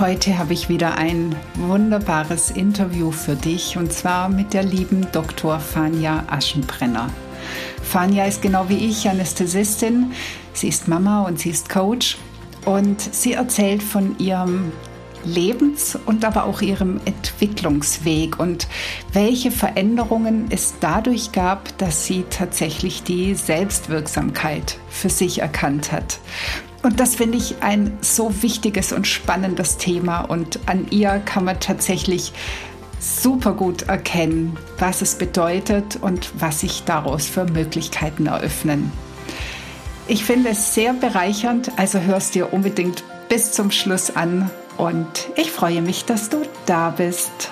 Heute habe ich wieder ein wunderbares Interview für dich und zwar mit der lieben Dr. Fania Aschenbrenner. Fania ist genau wie ich Anästhesistin. Sie ist Mama und sie ist Coach und sie erzählt von ihrem Lebens- und aber auch ihrem Entwicklungsweg und welche Veränderungen es dadurch gab, dass sie tatsächlich die Selbstwirksamkeit für sich erkannt hat. Und das finde ich ein so wichtiges und spannendes Thema und an ihr kann man tatsächlich super gut erkennen, was es bedeutet und was sich daraus für Möglichkeiten eröffnen. Ich finde es sehr bereichernd, also hörst dir unbedingt bis zum Schluss an und ich freue mich, dass du da bist.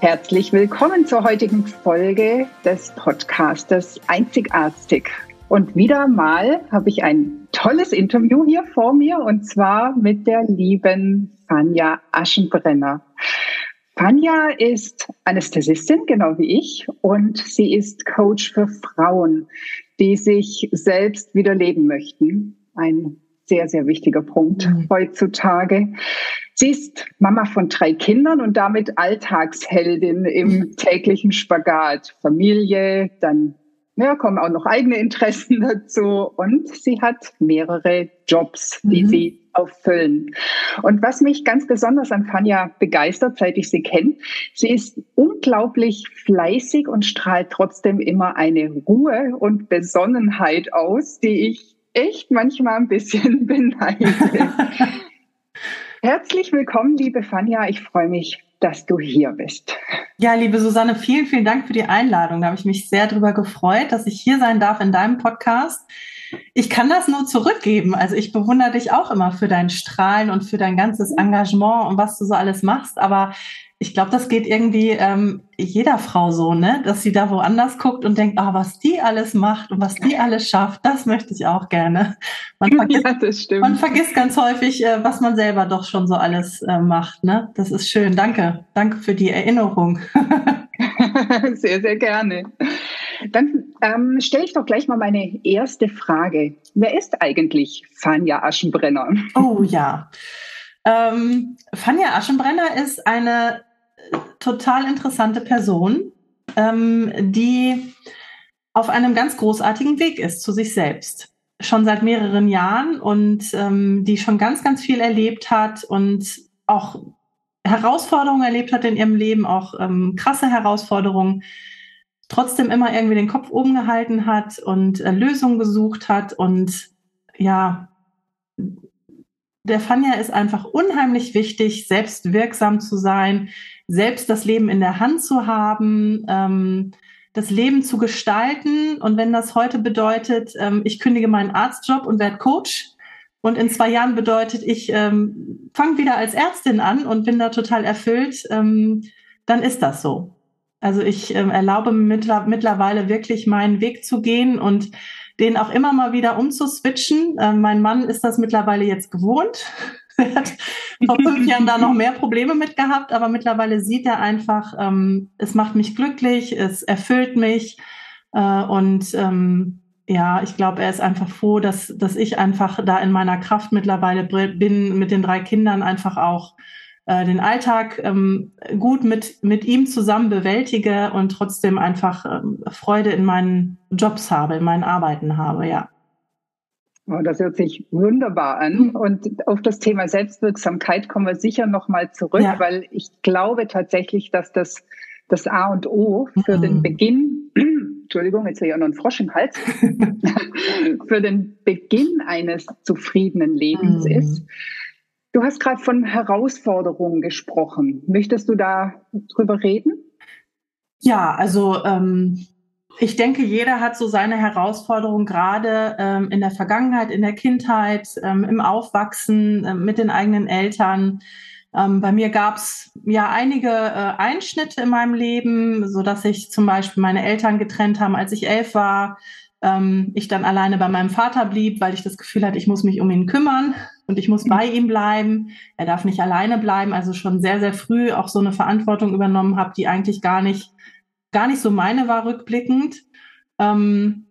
Herzlich willkommen zur heutigen Folge des Podcastes Einzigartig. Und wieder mal habe ich ein tolles Interview hier vor mir und zwar mit der lieben Fanja Aschenbrenner. Fanja ist Anästhesistin, genau wie ich, und sie ist Coach für Frauen, die sich selbst wieder leben möchten. Ein sehr, sehr wichtiger Punkt mhm. heutzutage. Sie ist Mama von drei Kindern und damit Alltagsheldin im täglichen Spagat. Familie, dann ja, kommen auch noch eigene Interessen dazu und sie hat mehrere Jobs, die mhm. sie auffüllen. Und was mich ganz besonders an Fanja begeistert, seit ich sie kenne, sie ist unglaublich fleißig und strahlt trotzdem immer eine Ruhe und Besonnenheit aus, die ich echt manchmal ein bisschen beneide. Herzlich willkommen, liebe Fanja. Ich freue mich, dass du hier bist. Ja, liebe Susanne, vielen, vielen Dank für die Einladung. Da habe ich mich sehr darüber gefreut, dass ich hier sein darf in deinem Podcast. Ich kann das nur zurückgeben. Also ich bewundere dich auch immer für dein Strahlen und für dein ganzes Engagement und was du so alles machst. Aber ich glaube, das geht irgendwie ähm, jeder Frau so, ne? Dass sie da woanders guckt und denkt, ah, was die alles macht und was die alles schafft, das möchte ich auch gerne. Man vergisst, ja, das stimmt. Man vergisst ganz häufig, äh, was man selber doch schon so alles äh, macht, ne? Das ist schön. Danke. Danke für die Erinnerung. sehr, sehr gerne. Dann ähm, stelle ich doch gleich mal meine erste Frage. Wer ist eigentlich Fania Aschenbrenner? Oh ja. Ähm, Fania Aschenbrenner ist eine total interessante Person, ähm, die auf einem ganz großartigen Weg ist zu sich selbst. Schon seit mehreren Jahren und ähm, die schon ganz, ganz viel erlebt hat und auch Herausforderungen erlebt hat in ihrem Leben, auch ähm, krasse Herausforderungen, trotzdem immer irgendwie den Kopf oben gehalten hat und äh, Lösungen gesucht hat und ja, der Fanja ist einfach unheimlich wichtig, selbst wirksam zu sein, selbst das Leben in der Hand zu haben, ähm, das Leben zu gestalten. Und wenn das heute bedeutet, ähm, ich kündige meinen Arztjob und werde Coach, und in zwei Jahren bedeutet, ich ähm, fange wieder als Ärztin an und bin da total erfüllt, ähm, dann ist das so. Also ich ähm, erlaube mir mittlerweile wirklich meinen Weg zu gehen und den auch immer mal wieder umzuswitchen. Ähm, mein Mann ist das mittlerweile jetzt gewohnt. Hat vor fünf Jahren da noch mehr Probleme mit gehabt, aber mittlerweile sieht er einfach, ähm, es macht mich glücklich, es erfüllt mich äh, und ähm, ja, ich glaube, er ist einfach froh, dass, dass ich einfach da in meiner Kraft mittlerweile bin, mit den drei Kindern einfach auch äh, den Alltag ähm, gut mit, mit ihm zusammen bewältige und trotzdem einfach ähm, Freude in meinen Jobs habe, in meinen Arbeiten habe, ja. Oh, das hört sich wunderbar an. Und auf das Thema Selbstwirksamkeit kommen wir sicher nochmal zurück, ja. weil ich glaube tatsächlich, dass das das A und O für mhm. den Beginn, Entschuldigung, jetzt habe ich auch noch einen Frosch im Hals, für den Beginn eines zufriedenen Lebens mhm. ist. Du hast gerade von Herausforderungen gesprochen. Möchtest du da drüber reden? Ja, also ähm, ich denke, jeder hat so seine Herausforderung, gerade ähm, in der Vergangenheit, in der Kindheit, ähm, im Aufwachsen äh, mit den eigenen Eltern. Ähm, bei mir gab es ja einige äh, Einschnitte in meinem Leben, so dass ich zum Beispiel meine Eltern getrennt haben, als ich elf war. Ähm, ich dann alleine bei meinem Vater blieb, weil ich das Gefühl hatte, ich muss mich um ihn kümmern und ich muss bei ihm bleiben. Er darf nicht alleine bleiben. Also schon sehr, sehr früh auch so eine Verantwortung übernommen habe, die eigentlich gar nicht, gar nicht so meine war rückblickend. Ähm,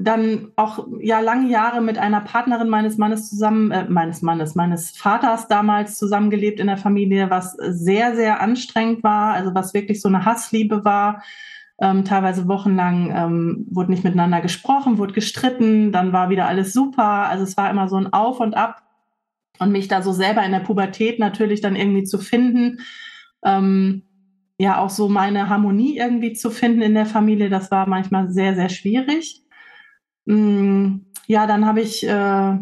dann auch ja lange Jahre mit einer Partnerin meines Mannes zusammen, äh, meines Mannes, meines Vaters damals zusammengelebt in der Familie, was sehr, sehr anstrengend war, also was wirklich so eine Hassliebe war. Ähm, teilweise wochenlang ähm, wurde nicht miteinander gesprochen, wurde gestritten, dann war wieder alles super. Also es war immer so ein Auf und Ab. Und mich da so selber in der Pubertät natürlich dann irgendwie zu finden, ähm, ja auch so meine Harmonie irgendwie zu finden in der Familie, das war manchmal sehr, sehr schwierig. Mm, ja, dann habe ich, äh,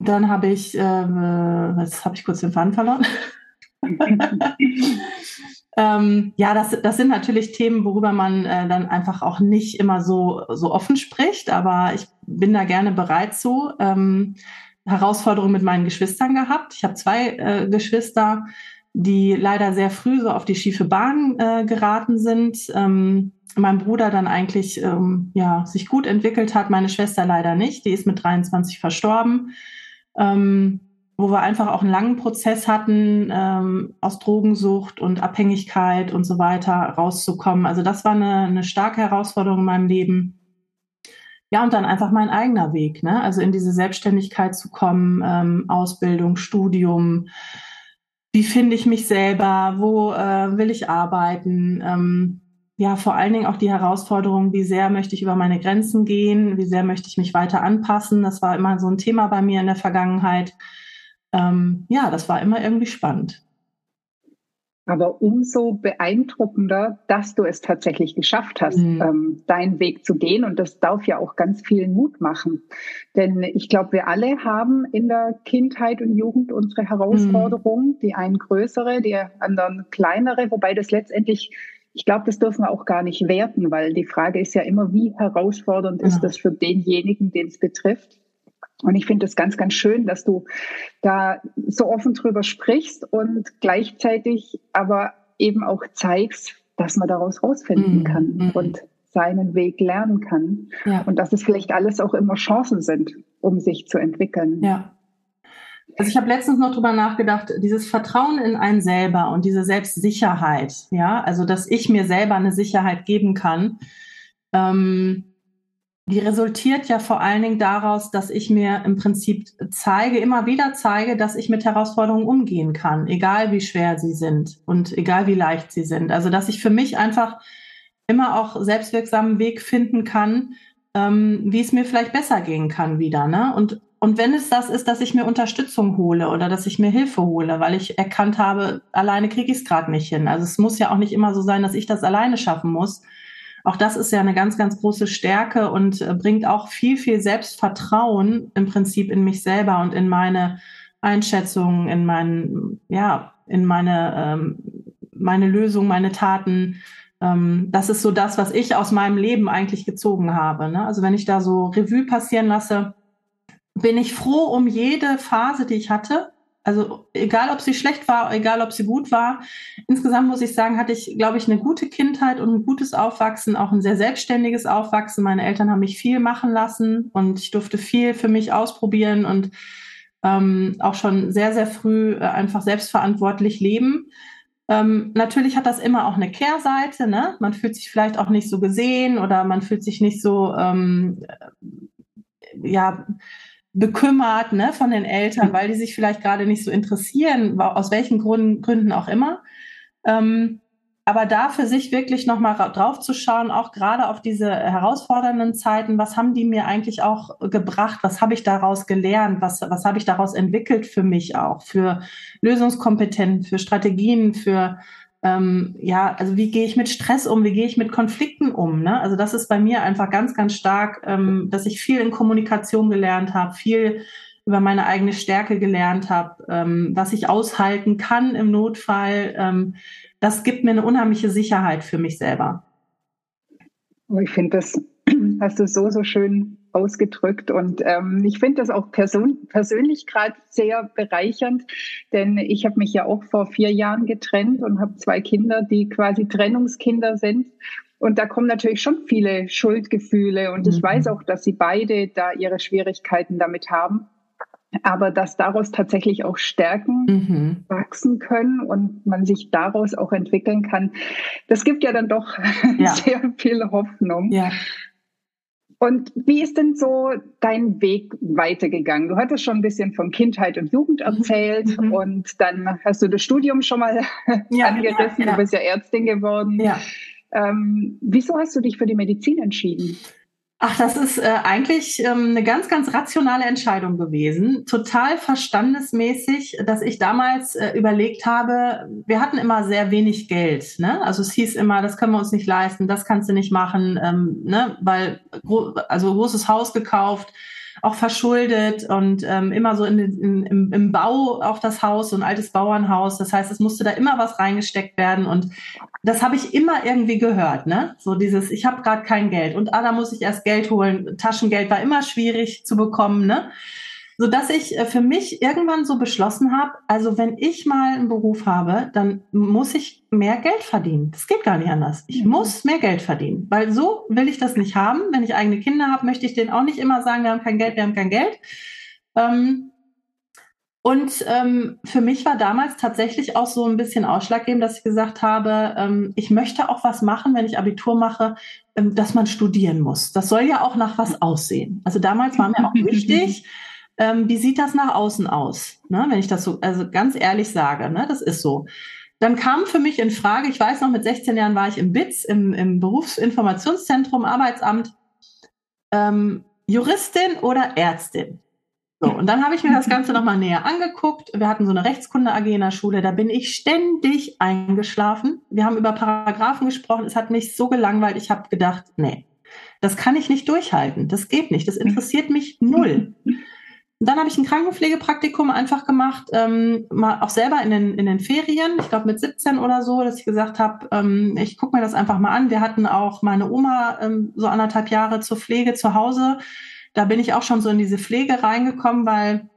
dann habe ich, äh, jetzt habe ich kurz den Faden verloren. ähm, ja, das, das sind natürlich Themen, worüber man äh, dann einfach auch nicht immer so, so offen spricht, aber ich bin da gerne bereit zu. Ähm, Herausforderungen mit meinen Geschwistern gehabt. Ich habe zwei äh, Geschwister, die leider sehr früh so auf die schiefe Bahn äh, geraten sind. Ähm, mein Bruder dann eigentlich ähm, ja, sich gut entwickelt hat, meine Schwester leider nicht. Die ist mit 23 verstorben. Ähm, wo wir einfach auch einen langen Prozess hatten, ähm, aus Drogensucht und Abhängigkeit und so weiter rauszukommen. Also das war eine, eine starke Herausforderung in meinem Leben. Ja, und dann einfach mein eigener Weg, ne? Also in diese Selbstständigkeit zu kommen, ähm, Ausbildung, Studium, wie finde ich mich selber, wo äh, will ich arbeiten, ähm, ja, vor allen Dingen auch die Herausforderung, wie sehr möchte ich über meine Grenzen gehen, wie sehr möchte ich mich weiter anpassen. Das war immer so ein Thema bei mir in der Vergangenheit. Ähm, ja, das war immer irgendwie spannend. Aber umso beeindruckender, dass du es tatsächlich geschafft hast, mhm. ähm, deinen Weg zu gehen. Und das darf ja auch ganz viel Mut machen. Denn ich glaube, wir alle haben in der Kindheit und Jugend unsere Herausforderungen, mhm. die einen größere, die anderen kleinere, wobei das letztendlich ich glaube, das dürfen wir auch gar nicht werten, weil die Frage ist ja immer, wie herausfordernd ist das für denjenigen, den es betrifft. Und ich finde es ganz, ganz schön, dass du da so offen drüber sprichst und gleichzeitig aber eben auch zeigst, dass man daraus rausfinden mm, kann mm. und seinen Weg lernen kann. Ja. Und dass es vielleicht alles auch immer Chancen sind, um sich zu entwickeln. Ja. Also ich habe letztens noch drüber nachgedacht, dieses Vertrauen in einen selber und diese Selbstsicherheit, ja, also dass ich mir selber eine Sicherheit geben kann, ähm, die resultiert ja vor allen Dingen daraus, dass ich mir im Prinzip zeige, immer wieder zeige, dass ich mit Herausforderungen umgehen kann, egal wie schwer sie sind und egal wie leicht sie sind. Also dass ich für mich einfach immer auch selbstwirksamen Weg finden kann, ähm, wie es mir vielleicht besser gehen kann wieder. Ne? Und und wenn es das ist, dass ich mir Unterstützung hole oder dass ich mir Hilfe hole, weil ich erkannt habe, alleine kriege ich es gerade nicht hin. Also es muss ja auch nicht immer so sein, dass ich das alleine schaffen muss. Auch das ist ja eine ganz, ganz große Stärke und äh, bringt auch viel, viel Selbstvertrauen im Prinzip in mich selber und in meine Einschätzungen, in meinen, ja, in meine, ähm, meine Lösung, meine Taten. Ähm, das ist so das, was ich aus meinem Leben eigentlich gezogen habe. Ne? Also wenn ich da so Revue passieren lasse, bin ich froh um jede Phase, die ich hatte. Also egal, ob sie schlecht war, egal, ob sie gut war. Insgesamt muss ich sagen, hatte ich, glaube ich, eine gute Kindheit und ein gutes Aufwachsen, auch ein sehr selbstständiges Aufwachsen. Meine Eltern haben mich viel machen lassen und ich durfte viel für mich ausprobieren und ähm, auch schon sehr, sehr früh äh, einfach selbstverantwortlich leben. Ähm, natürlich hat das immer auch eine Kehrseite. Ne? Man fühlt sich vielleicht auch nicht so gesehen oder man fühlt sich nicht so, ähm, ja, bekümmert ne, von den Eltern, weil die sich vielleicht gerade nicht so interessieren, aus welchen Gründen, Gründen auch immer. Ähm, aber da für sich wirklich nochmal drauf zu schauen, auch gerade auf diese herausfordernden Zeiten, was haben die mir eigentlich auch gebracht? Was habe ich daraus gelernt? Was, was habe ich daraus entwickelt für mich auch? Für Lösungskompetenzen, für Strategien, für ähm, ja, also wie gehe ich mit Stress um, wie gehe ich mit Konflikten um? Ne? Also das ist bei mir einfach ganz, ganz stark, ähm, dass ich viel in Kommunikation gelernt habe, viel über meine eigene Stärke gelernt habe, ähm, was ich aushalten kann im Notfall. Ähm, das gibt mir eine unheimliche Sicherheit für mich selber. Ich finde, das hast du so, so schön ausgedrückt. Und ähm, ich finde das auch person persönlich gerade sehr bereichernd, denn ich habe mich ja auch vor vier Jahren getrennt und habe zwei Kinder, die quasi Trennungskinder sind. Und da kommen natürlich schon viele Schuldgefühle. Und ich weiß mhm. auch, dass sie beide da ihre Schwierigkeiten damit haben. Aber dass daraus tatsächlich auch Stärken mhm. wachsen können und man sich daraus auch entwickeln kann, das gibt ja dann doch ja. sehr viel Hoffnung. Ja. Und wie ist denn so dein Weg weitergegangen? Du hattest schon ein bisschen von Kindheit und Jugend mhm. erzählt mhm. und dann hast du das Studium schon mal ja, angerissen. Ja, ja. Du bist ja Ärztin geworden. Ja. Ähm, wieso hast du dich für die Medizin entschieden? Ach, das ist äh, eigentlich ähm, eine ganz, ganz rationale Entscheidung gewesen. Total verstandesmäßig, dass ich damals äh, überlegt habe, wir hatten immer sehr wenig Geld. Ne? Also es hieß immer, das können wir uns nicht leisten, das kannst du nicht machen, ähm, ne? weil also großes Haus gekauft, auch verschuldet und ähm, immer so in, in, im, im Bau auch das Haus, so ein altes Bauernhaus. Das heißt, es musste da immer was reingesteckt werden und das habe ich immer irgendwie gehört, ne? So dieses, ich habe gerade kein Geld und ah, da muss ich erst Geld holen. Taschengeld war immer schwierig zu bekommen, ne? So dass ich äh, für mich irgendwann so beschlossen habe, also wenn ich mal einen Beruf habe, dann muss ich mehr Geld verdienen. Das geht gar nicht anders. Ich mhm. muss mehr Geld verdienen, weil so will ich das nicht haben. Wenn ich eigene Kinder habe, möchte ich denen auch nicht immer sagen, wir haben kein Geld, wir haben kein Geld. Ähm, und ähm, für mich war damals tatsächlich auch so ein bisschen ausschlaggebend, dass ich gesagt habe, ähm, ich möchte auch was machen, wenn ich Abitur mache, ähm, dass man studieren muss. Das soll ja auch nach was aussehen. Also damals war mir auch wichtig, ähm, wie sieht das nach außen aus? Ne? Wenn ich das so, also ganz ehrlich sage, ne? das ist so. Dann kam für mich in Frage, ich weiß noch, mit 16 Jahren war ich im BITS, im, im Berufsinformationszentrum, Arbeitsamt, ähm, Juristin oder Ärztin. So, und dann habe ich mir das Ganze nochmal näher angeguckt. Wir hatten so eine Rechtskunde AG in der Schule, da bin ich ständig eingeschlafen. Wir haben über Paragraphen gesprochen, es hat mich so gelangweilt, ich habe gedacht, nee, das kann ich nicht durchhalten, das geht nicht, das interessiert mich null. Und dann habe ich ein Krankenpflegepraktikum einfach gemacht, ähm, mal auch selber in den, in den Ferien, ich glaube mit 17 oder so, dass ich gesagt habe, ähm, ich gucke mir das einfach mal an. Wir hatten auch meine Oma ähm, so anderthalb Jahre zur Pflege zu Hause. Da bin ich auch schon so in diese Pflege reingekommen, weil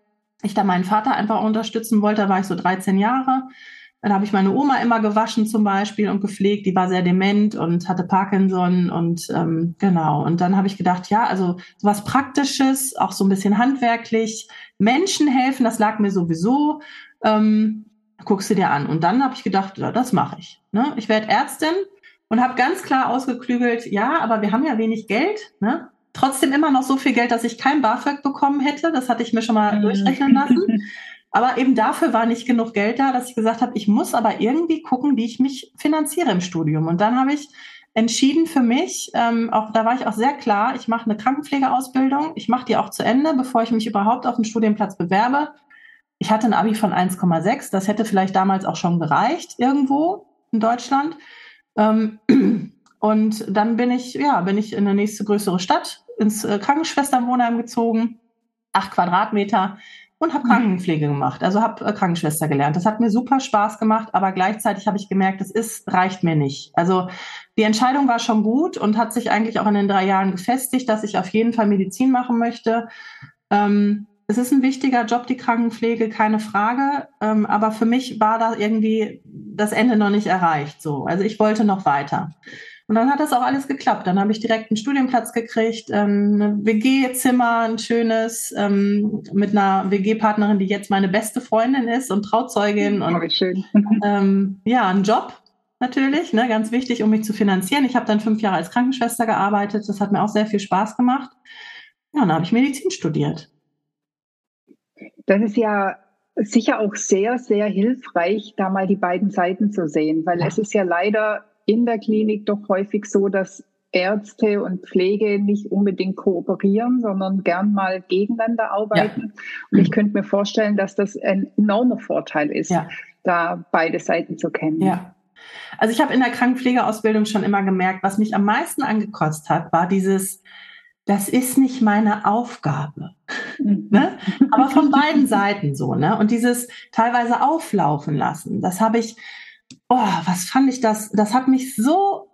ich da meinen Vater einfach unterstützen wollte. Da war ich so 13 Jahre. Dann habe ich meine Oma immer gewaschen zum Beispiel und gepflegt. Die war sehr dement und hatte Parkinson und ähm, genau. Und dann habe ich gedacht, ja, also was Praktisches, auch so ein bisschen handwerklich, Menschen helfen, das lag mir sowieso. Ähm, guckst du dir an. Und dann habe ich gedacht, ja, das mache ich. Ne? Ich werde Ärztin und habe ganz klar ausgeklügelt, ja, aber wir haben ja wenig Geld. Ne? Trotzdem immer noch so viel Geld, dass ich kein BAföG bekommen hätte. Das hatte ich mir schon mal mhm. durchrechnen lassen. Aber eben dafür war nicht genug Geld da, dass ich gesagt habe, ich muss aber irgendwie gucken, wie ich mich finanziere im Studium. Und dann habe ich entschieden für mich, ähm, auch da war ich auch sehr klar, ich mache eine Krankenpflegeausbildung, ich mache die auch zu Ende, bevor ich mich überhaupt auf einen Studienplatz bewerbe. Ich hatte ein Abi von 1,6, das hätte vielleicht damals auch schon gereicht irgendwo in Deutschland. Ähm, und dann bin ich, ja, bin ich in eine nächste größere Stadt, ins äh, Krankenschwesternwohnheim gezogen, acht Quadratmeter, und habe mhm. Krankenpflege gemacht, also habe äh, Krankenschwester gelernt. Das hat mir super Spaß gemacht, aber gleichzeitig habe ich gemerkt, das ist reicht mir nicht. Also die Entscheidung war schon gut und hat sich eigentlich auch in den drei Jahren gefestigt, dass ich auf jeden Fall Medizin machen möchte. Ähm, es ist ein wichtiger Job, die Krankenpflege, keine Frage. Ähm, aber für mich war da irgendwie das Ende noch nicht erreicht. So, also ich wollte noch weiter. Und dann hat das auch alles geklappt. Dann habe ich direkt einen Studienplatz gekriegt, ähm, ein WG-Zimmer, ein schönes, ähm, mit einer WG-Partnerin, die jetzt meine beste Freundin ist und Trauzeugin. Und, oh, schön. Ähm, ja, einen Job natürlich, ne, ganz wichtig, um mich zu finanzieren. Ich habe dann fünf Jahre als Krankenschwester gearbeitet. Das hat mir auch sehr viel Spaß gemacht. Ja, und dann habe ich Medizin studiert. Das ist ja sicher auch sehr, sehr hilfreich, da mal die beiden Seiten zu sehen, weil ja. es ist ja leider in der Klinik doch häufig so, dass Ärzte und Pflege nicht unbedingt kooperieren, sondern gern mal gegeneinander arbeiten. Ja. Und ich könnte mir vorstellen, dass das ein enormer Vorteil ist, ja. da beide Seiten zu kennen. Ja. Also ich habe in der Krankenpflegeausbildung schon immer gemerkt, was mich am meisten angekotzt hat, war dieses, das ist nicht meine Aufgabe. Mhm. ne? Aber von beiden Seiten so, ne? Und dieses teilweise auflaufen lassen, das habe ich, oh, was fand ich das? Das hat mich so,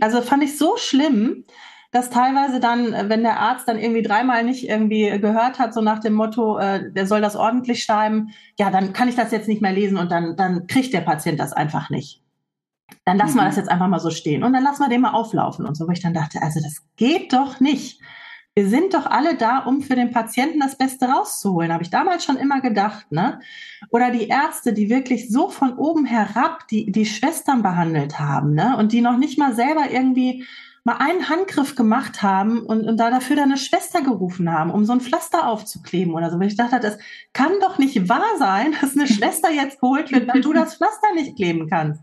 also fand ich so schlimm, dass teilweise dann, wenn der Arzt dann irgendwie dreimal nicht irgendwie gehört hat, so nach dem Motto, äh, der soll das ordentlich schreiben, ja, dann kann ich das jetzt nicht mehr lesen und dann, dann kriegt der Patient das einfach nicht. Dann lassen wir mhm. das jetzt einfach mal so stehen und dann lassen wir den mal auflaufen und so, wo ich dann dachte, also das geht doch nicht. Wir sind doch alle da, um für den Patienten das Beste rauszuholen, habe ich damals schon immer gedacht, ne? Oder die Ärzte, die wirklich so von oben herab die, die Schwestern behandelt haben, ne? Und die noch nicht mal selber irgendwie mal einen Handgriff gemacht haben und, und da dafür deine Schwester gerufen haben, um so ein Pflaster aufzukleben oder so. Weil ich dachte, das kann doch nicht wahr sein, dass eine Schwester jetzt geholt wird, weil du das Pflaster nicht kleben kannst.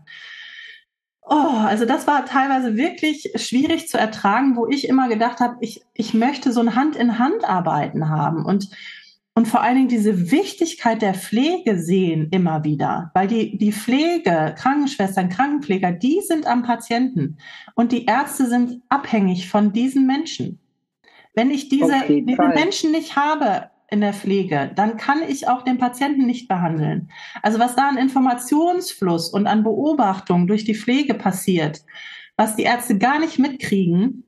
Oh, also das war teilweise wirklich schwierig zu ertragen, wo ich immer gedacht habe, ich, ich möchte so ein Hand-in-Hand-Arbeiten haben und, und vor allen Dingen diese Wichtigkeit der Pflege sehen immer wieder, weil die, die Pflege, Krankenschwestern, Krankenpfleger, die sind am Patienten und die Ärzte sind abhängig von diesen Menschen. Wenn ich diese, diese Menschen nicht habe, in der Pflege, dann kann ich auch den Patienten nicht behandeln. Also was da an Informationsfluss und an Beobachtung durch die Pflege passiert, was die Ärzte gar nicht mitkriegen,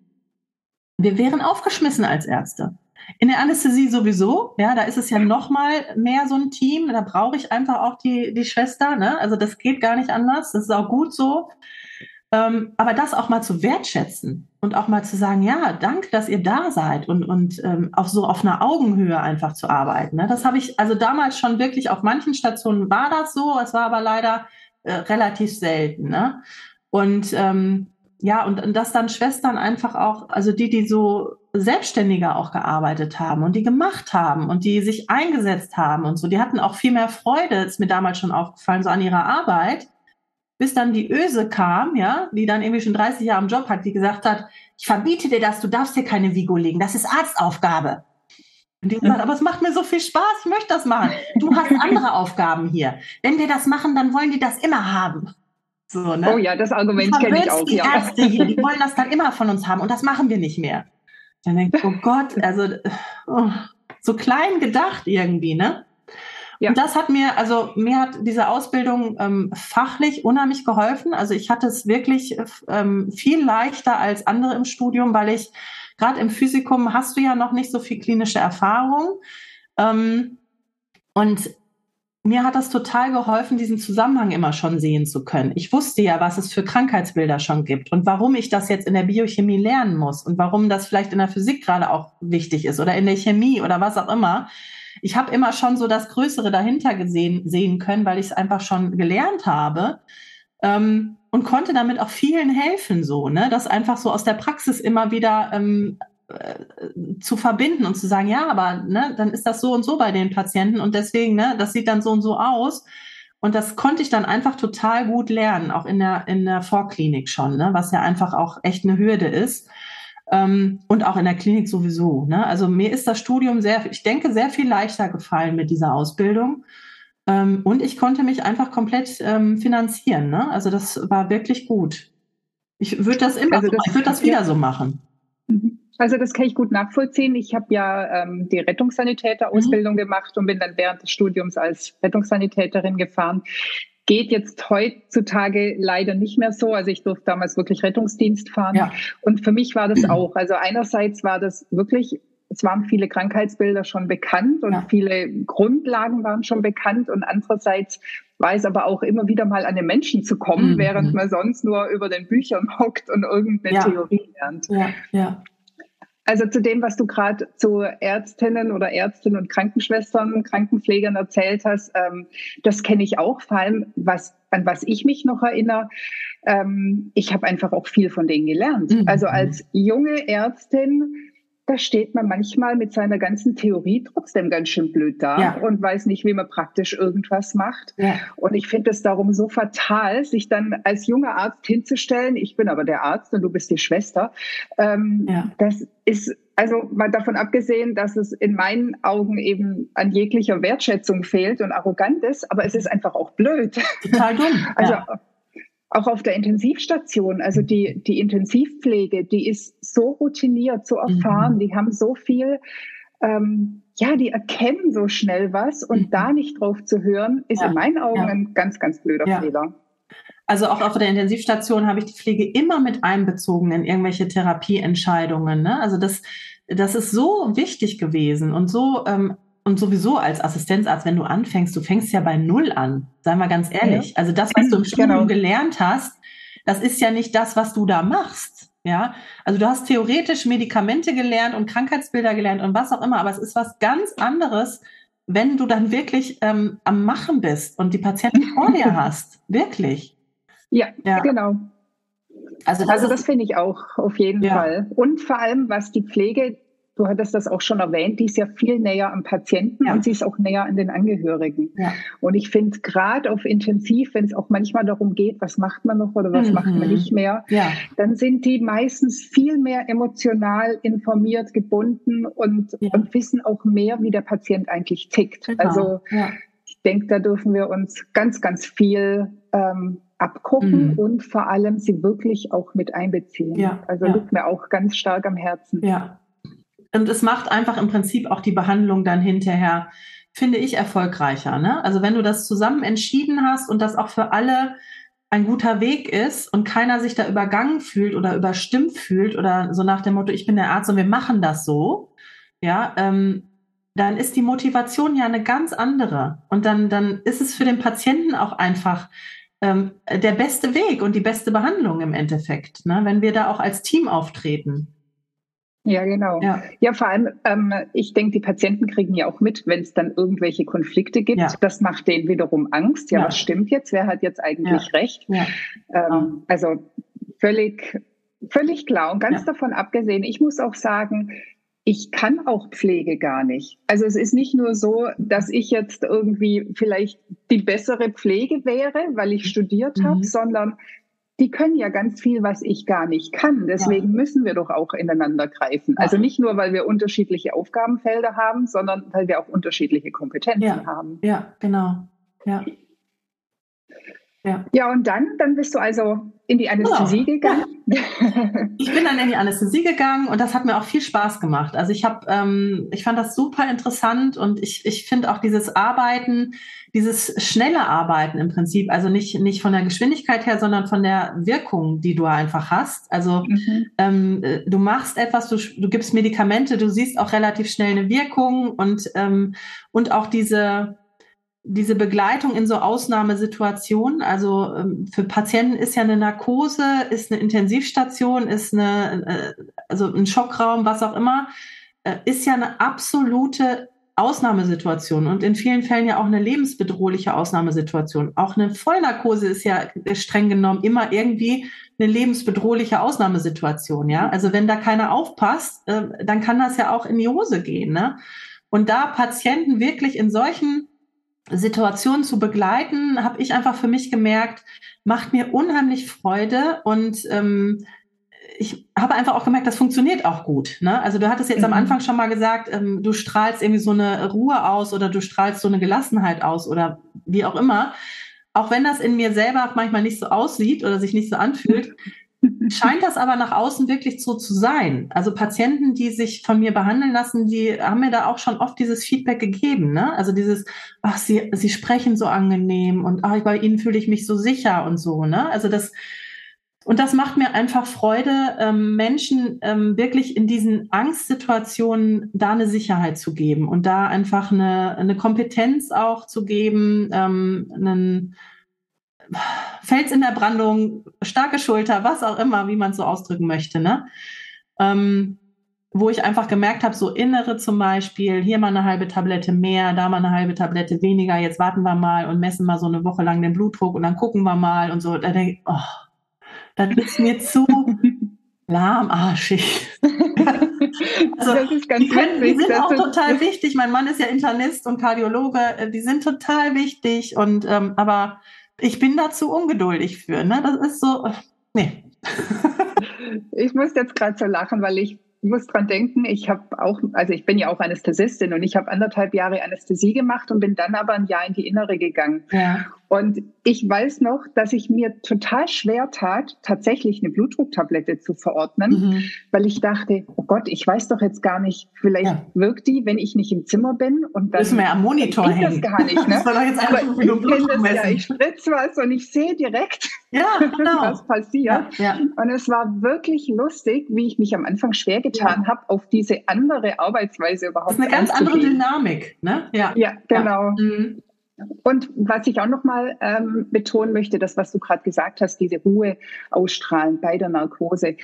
wir wären aufgeschmissen als Ärzte. In der Anästhesie sowieso, ja, da ist es ja noch mal mehr so ein Team. Da brauche ich einfach auch die die Schwester. Ne? Also das geht gar nicht anders. Das ist auch gut so. Ähm, aber das auch mal zu wertschätzen und auch mal zu sagen, ja, danke, dass ihr da seid und, und ähm, auch so auf einer Augenhöhe einfach zu arbeiten. Ne? Das habe ich also damals schon wirklich auf manchen Stationen war das so, es war aber leider äh, relativ selten. Ne? Und ähm, ja, und, und dass dann Schwestern einfach auch, also die, die so selbstständiger auch gearbeitet haben und die gemacht haben und die sich eingesetzt haben und so, die hatten auch viel mehr Freude, ist mir damals schon aufgefallen, so an ihrer Arbeit bis dann die Öse kam, ja, die dann irgendwie schon 30 Jahre im Job hat, die gesagt hat, ich verbiete dir das, du darfst hier keine Vigo legen, das ist Arztaufgabe. Und die gesagt, aber es macht mir so viel Spaß, ich möchte das machen. Du hast andere Aufgaben hier. Wenn wir das machen, dann wollen die das immer haben. So, ne? Oh ja, das Argument kenne ich auch. Die ja. Ärzte hier, die wollen das dann immer von uns haben und das machen wir nicht mehr. Dann denke ich, oh Gott, also oh, so klein gedacht irgendwie, ne? Ja. Und das hat mir, also mir hat diese Ausbildung ähm, fachlich unheimlich geholfen. Also ich hatte es wirklich ähm, viel leichter als andere im Studium, weil ich gerade im Physikum hast du ja noch nicht so viel klinische Erfahrung. Ähm, und mir hat das total geholfen, diesen Zusammenhang immer schon sehen zu können. Ich wusste ja, was es für Krankheitsbilder schon gibt und warum ich das jetzt in der Biochemie lernen muss und warum das vielleicht in der Physik gerade auch wichtig ist oder in der Chemie oder was auch immer ich habe immer schon so das Größere dahinter gesehen sehen können, weil ich es einfach schon gelernt habe. Ähm, und konnte damit auch vielen helfen, so, ne, das einfach so aus der Praxis immer wieder ähm, äh, zu verbinden und zu sagen, ja, aber ne, dann ist das so und so bei den Patienten und deswegen, ne, das sieht dann so und so aus. Und das konnte ich dann einfach total gut lernen, auch in der, in der Vorklinik schon, ne, was ja einfach auch echt eine Hürde ist. Ähm, und auch in der Klinik sowieso. Ne? Also mir ist das Studium sehr, ich denke, sehr viel leichter gefallen mit dieser Ausbildung. Ähm, und ich konnte mich einfach komplett ähm, finanzieren. Ne? Also das war wirklich gut. Ich würde das immer, also das, so, ich würde das wieder ja. so machen. Mhm. Also das kann ich gut nachvollziehen. Ich habe ja ähm, die Rettungssanitäter-Ausbildung mhm. gemacht und bin dann während des Studiums als Rettungssanitäterin gefahren geht jetzt heutzutage leider nicht mehr so. Also ich durfte damals wirklich Rettungsdienst fahren. Ja. Und für mich war das auch. Also einerseits war das wirklich, es waren viele Krankheitsbilder schon bekannt und ja. viele Grundlagen waren schon bekannt. Und andererseits war es aber auch immer wieder mal an den Menschen zu kommen, mhm. während man sonst nur über den Büchern hockt und irgendeine ja. Theorie lernt. Ja, ja. Also zu dem, was du gerade zu Ärztinnen oder Ärztinnen und Krankenschwestern, Krankenpflegern erzählt hast, ähm, das kenne ich auch. Vor allem, was, an was ich mich noch erinnere, ähm, ich habe einfach auch viel von denen gelernt. Mhm. Also als junge Ärztin da steht man manchmal mit seiner ganzen Theorie trotzdem ganz schön blöd da ja. und weiß nicht, wie man praktisch irgendwas macht. Ja. Und ich finde es darum so fatal, sich dann als junger Arzt hinzustellen, ich bin aber der Arzt und du bist die Schwester. Ähm, ja. Das ist also mal davon abgesehen, dass es in meinen Augen eben an jeglicher Wertschätzung fehlt und arrogant ist, aber es ist einfach auch blöd. Total dumm. Also auch auf der Intensivstation, also die, die Intensivpflege, die ist so routiniert, so erfahren, mhm. die haben so viel, ähm, ja, die erkennen so schnell was und mhm. da nicht drauf zu hören, ist ja. in meinen Augen ja. ein ganz, ganz blöder ja. Fehler. Also auch auf der Intensivstation habe ich die Pflege immer mit einbezogen in irgendwelche Therapieentscheidungen. Ne? Also das, das ist so wichtig gewesen und so ähm, und sowieso als Assistenzarzt, wenn du anfängst, du fängst ja bei Null an, sei mal ganz ehrlich. Ja. Also das, was du im Studium genau. gelernt hast, das ist ja nicht das, was du da machst. Ja, also du hast theoretisch Medikamente gelernt und Krankheitsbilder gelernt und was auch immer, aber es ist was ganz anderes, wenn du dann wirklich ähm, am Machen bist und die Patienten vor dir hast. Wirklich. Ja, ja. genau. Also das, also das finde ich auch auf jeden ja. Fall. Und vor allem, was die Pflege du hattest das auch schon erwähnt, die ist ja viel näher am Patienten ja. und sie ist auch näher an den Angehörigen. Ja. Und ich finde gerade auf Intensiv, wenn es auch manchmal darum geht, was macht man noch oder was mhm. macht man nicht mehr, ja. dann sind die meistens viel mehr emotional informiert, gebunden und, und wissen auch mehr, wie der Patient eigentlich tickt. Genau. Also ich denke, da dürfen wir uns ganz, ganz viel ähm, abgucken mhm. und vor allem sie wirklich auch mit einbeziehen. Ja, also ja. liegt mir auch ganz stark am Herzen. Ja, und es macht einfach im Prinzip auch die Behandlung dann hinterher, finde ich, erfolgreicher. Ne? Also wenn du das zusammen entschieden hast und das auch für alle ein guter Weg ist und keiner sich da übergangen fühlt oder überstimmt fühlt oder so nach dem Motto, ich bin der Arzt und wir machen das so, ja, ähm, dann ist die Motivation ja eine ganz andere. Und dann, dann ist es für den Patienten auch einfach ähm, der beste Weg und die beste Behandlung im Endeffekt, ne? wenn wir da auch als Team auftreten. Ja, genau. Ja, ja vor allem, ähm, ich denke, die Patienten kriegen ja auch mit, wenn es dann irgendwelche Konflikte gibt. Ja. Das macht denen wiederum Angst. Ja, ja, was stimmt jetzt? Wer hat jetzt eigentlich recht? Ähm, also völlig, völlig klar. Und ganz davon abgesehen, ich muss auch sagen, ich kann auch Pflege gar nicht. Also es ist nicht nur so, dass ich jetzt irgendwie vielleicht die bessere Pflege wäre, weil ich studiert mhm. habe, sondern die können ja ganz viel, was ich gar nicht kann. Deswegen ja. müssen wir doch auch ineinander greifen. Also nicht nur, weil wir unterschiedliche Aufgabenfelder haben, sondern weil wir auch unterschiedliche Kompetenzen ja. haben. Ja, genau. Ja. Ja. ja, und dann, dann bist du also in die Anästhesie genau. gegangen. Ich bin dann in die Anästhesie gegangen und das hat mir auch viel Spaß gemacht. Also ich habe, ähm, ich fand das super interessant und ich, ich finde auch dieses Arbeiten, dieses schnelle Arbeiten im Prinzip, also nicht, nicht von der Geschwindigkeit her, sondern von der Wirkung, die du einfach hast. Also mhm. ähm, äh, du machst etwas, du, du gibst Medikamente, du siehst auch relativ schnell eine Wirkung und, ähm, und auch diese, diese Begleitung in so Ausnahmesituationen, also ähm, für Patienten ist ja eine Narkose, ist eine Intensivstation, ist eine, äh, also ein Schockraum, was auch immer, äh, ist ja eine absolute Ausnahmesituation und in vielen Fällen ja auch eine lebensbedrohliche Ausnahmesituation. Auch eine Vollnarkose ist ja streng genommen immer irgendwie eine lebensbedrohliche Ausnahmesituation, ja. Also wenn da keiner aufpasst, äh, dann kann das ja auch in die Hose gehen, ne? Und da Patienten wirklich in solchen Situationen zu begleiten, habe ich einfach für mich gemerkt, macht mir unheimlich Freude und ähm, ich habe einfach auch gemerkt, das funktioniert auch gut. Ne? Also du hattest jetzt mhm. am Anfang schon mal gesagt, ähm, du strahlst irgendwie so eine Ruhe aus oder du strahlst so eine Gelassenheit aus oder wie auch immer. Auch wenn das in mir selber manchmal nicht so aussieht oder sich nicht so anfühlt, scheint das aber nach außen wirklich so zu sein. Also Patienten, die sich von mir behandeln lassen, die haben mir da auch schon oft dieses Feedback gegeben. Ne? Also dieses, ach, sie, sie sprechen so angenehm und ach, bei ihnen fühle ich mich so sicher und so. Ne? Also das, und das macht mir einfach Freude, ähm, Menschen ähm, wirklich in diesen Angstsituationen da eine Sicherheit zu geben und da einfach eine, eine Kompetenz auch zu geben, ähm, einen Fels in der Brandung, starke Schulter, was auch immer, wie man es so ausdrücken möchte, ne? Ähm, wo ich einfach gemerkt habe, so innere zum Beispiel, hier mal eine halbe Tablette mehr, da mal eine halbe Tablette weniger, jetzt warten wir mal und messen mal so eine Woche lang den Blutdruck und dann gucken wir mal und so. Da denke ich, oh, das ist mir zu lahmarschig. also, das ist ganz die, können, die sind auch total wichtig. Mein Mann ist ja Internist und Kardiologe, äh, die sind total wichtig und ähm, aber ich bin da zu ungeduldig für. Ne? Das ist so, nee. ich muss jetzt gerade so lachen, weil ich muss dran denken, ich habe auch, also ich bin ja auch Anästhesistin und ich habe anderthalb Jahre Anästhesie gemacht und bin dann aber ein Jahr in die Innere gegangen. Ja. Und ich weiß noch, dass ich mir total schwer tat, tatsächlich eine Blutdrucktablette zu verordnen, mhm. weil ich dachte, oh Gott, ich weiß doch jetzt gar nicht, vielleicht ja. wirkt die, wenn ich nicht im Zimmer bin und dann müssen wir am Monitor hängen. Das gar nicht, ne? das jetzt Aber ich das ja, ich spritze was und ich sehe direkt, ja, genau. was passiert. Ja, ja. Und es war wirklich lustig, wie ich mich am Anfang schwer getan habe, auf diese andere Arbeitsweise überhaupt. Das ist eine ganz andere Dynamik, ne? Ja, ja genau. Mhm. Und was ich auch nochmal ähm, betonen möchte, das, was du gerade gesagt hast, diese Ruhe ausstrahlen bei der Narkose,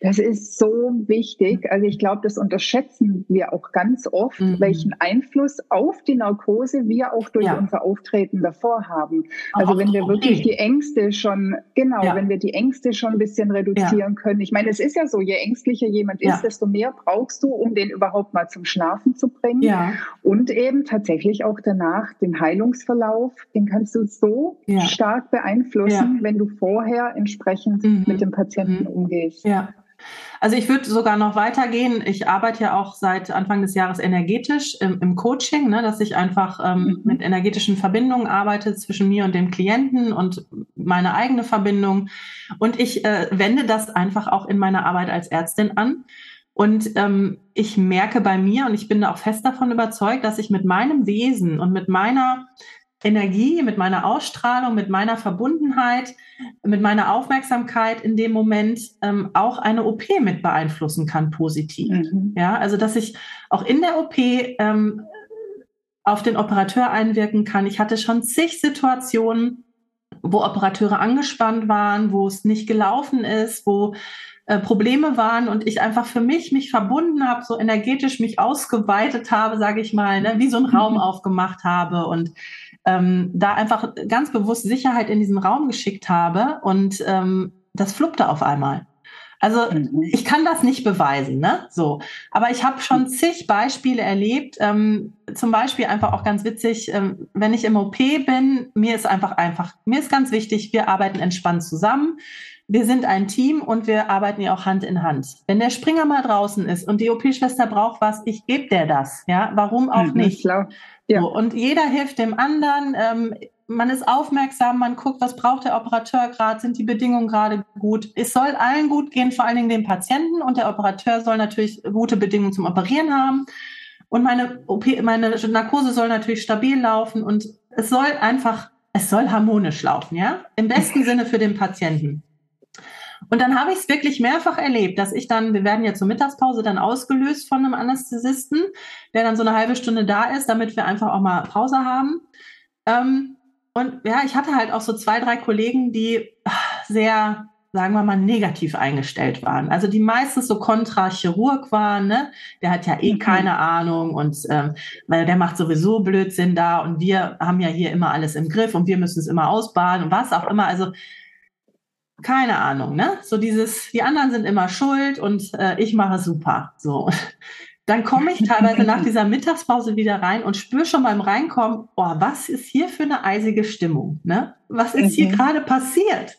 das ist so wichtig. Also ich glaube, das unterschätzen wir auch ganz oft, mhm. welchen Einfluss auf die Narkose wir auch durch ja. unser Auftreten davor haben. Also auch wenn wir wirklich die Ängste schon, genau, ja. wenn wir die Ängste schon ein bisschen reduzieren ja. können. Ich meine, es ist ja so, je ängstlicher jemand ist, desto mehr brauchst du, um den überhaupt mal zum Schlafen zu bringen. Und eben tatsächlich auch danach den Heilungs Tagesverlauf, den kannst du so ja. stark beeinflussen, ja. wenn du vorher entsprechend mhm. mit dem Patienten mhm. umgehst. Ja. Also ich würde sogar noch weitergehen. Ich arbeite ja auch seit Anfang des Jahres energetisch im, im Coaching, ne, dass ich einfach ähm, mhm. mit energetischen Verbindungen arbeite zwischen mir und dem Klienten und meine eigene Verbindung. Und ich äh, wende das einfach auch in meiner Arbeit als Ärztin an. Und ähm, ich merke bei mir, und ich bin da auch fest davon überzeugt, dass ich mit meinem Wesen und mit meiner Energie, mit meiner Ausstrahlung, mit meiner Verbundenheit, mit meiner Aufmerksamkeit in dem Moment ähm, auch eine OP mit beeinflussen kann, positiv. Mhm. Ja, also dass ich auch in der OP ähm, auf den Operateur einwirken kann. Ich hatte schon zig Situationen, wo Operateure angespannt waren, wo es nicht gelaufen ist, wo äh, Probleme waren und ich einfach für mich mich verbunden habe, so energetisch mich ausgeweitet habe, sage ich mal, ne, wie so ein Raum aufgemacht habe und ähm, da einfach ganz bewusst Sicherheit in diesen Raum geschickt habe und ähm, das fluppte auf einmal. Also mhm. ich kann das nicht beweisen, ne? So, aber ich habe schon zig Beispiele erlebt. Ähm, zum Beispiel einfach auch ganz witzig, ähm, wenn ich im OP bin, mir ist einfach einfach, mir ist ganz wichtig, wir arbeiten entspannt zusammen wir sind ein Team und wir arbeiten ja auch Hand in Hand. Wenn der Springer mal draußen ist und die OP-Schwester braucht was, ich gebe der das. Ja, warum auch mhm, nicht? Ja. So, und jeder hilft dem anderen. Ähm, man ist aufmerksam, man guckt, was braucht der Operateur gerade, sind die Bedingungen gerade gut. Es soll allen gut gehen, vor allen Dingen dem Patienten und der Operateur soll natürlich gute Bedingungen zum Operieren haben. Und meine OP, meine Narkose soll natürlich stabil laufen und es soll einfach, es soll harmonisch laufen, ja? Im besten Sinne für den Patienten. Und dann habe ich es wirklich mehrfach erlebt, dass ich dann, wir werden ja zur Mittagspause dann ausgelöst von einem Anästhesisten, der dann so eine halbe Stunde da ist, damit wir einfach auch mal Pause haben. Ähm, und ja, ich hatte halt auch so zwei, drei Kollegen, die sehr, sagen wir mal, negativ eingestellt waren. Also die meistens so Kontrachirurg waren, ne? Der hat ja eh mhm. keine Ahnung und ähm, weil der macht sowieso Blödsinn da und wir haben ja hier immer alles im Griff und wir müssen es immer ausbaden und was auch immer. Also keine Ahnung, ne? So dieses, die anderen sind immer schuld und äh, ich mache super. So. Dann komme ich teilweise nach dieser Mittagspause wieder rein und spüre schon beim Reinkommen, oh, was ist hier für eine eisige Stimmung? Ne? Was ist hier mhm. gerade passiert?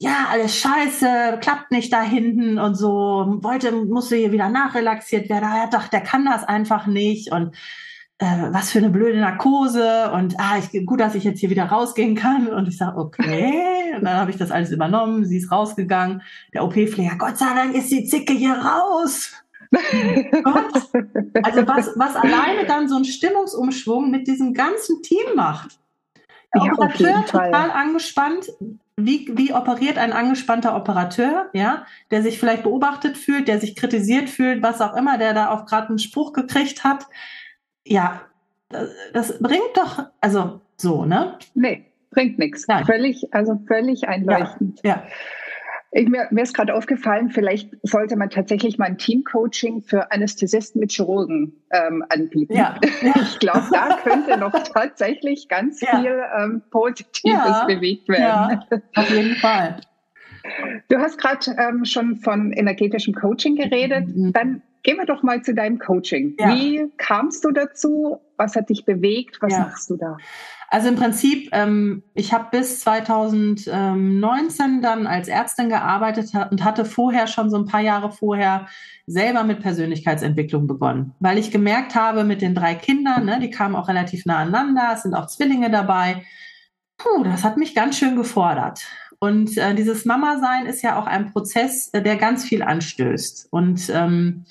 Ja, alles scheiße, klappt nicht da hinten und so, wollte, musste hier wieder nachrelaxiert werden. Er dachte, der kann das einfach nicht und äh, was für eine blöde Narkose und ah, ich, gut, dass ich jetzt hier wieder rausgehen kann. Und ich sage, okay. Und dann habe ich das alles übernommen, sie ist rausgegangen. Der OP-Pfleger, Gott sei Dank ist die Zicke hier raus. Gott. Also was, was alleine dann so ein Stimmungsumschwung mit diesem ganzen Team macht. Der ja, Operateur total angespannt. Wie, wie operiert ein angespannter Operateur, ja, der sich vielleicht beobachtet fühlt, der sich kritisiert fühlt, was auch immer, der da auch gerade einen Spruch gekriegt hat ja, das, das bringt doch, also so, ne? Nee, bringt nichts. Völlig, also völlig einleuchtend. Ja. ja. Ich, mir, mir ist gerade aufgefallen, vielleicht sollte man tatsächlich mal ein Teamcoaching für Anästhesisten mit Chirurgen ähm, anbieten. Ja. Ich glaube, da könnte noch tatsächlich ganz ja. viel ähm, Positives bewegt werden. Ja, auf jeden Fall. Du hast gerade ähm, schon von energetischem Coaching geredet. Mhm. Dann Gehen wir doch mal zu deinem Coaching. Ja. Wie kamst du dazu? Was hat dich bewegt? Was ja. machst du da? Also im Prinzip, ähm, ich habe bis 2019 dann als Ärztin gearbeitet und hatte vorher schon so ein paar Jahre vorher selber mit Persönlichkeitsentwicklung begonnen, weil ich gemerkt habe mit den drei Kindern, ne, die kamen auch relativ nah aneinander, es sind auch Zwillinge dabei. Puh, das hat mich ganz schön gefordert. Und äh, dieses Mama-Sein ist ja auch ein Prozess, äh, der ganz viel anstößt. Und ähm,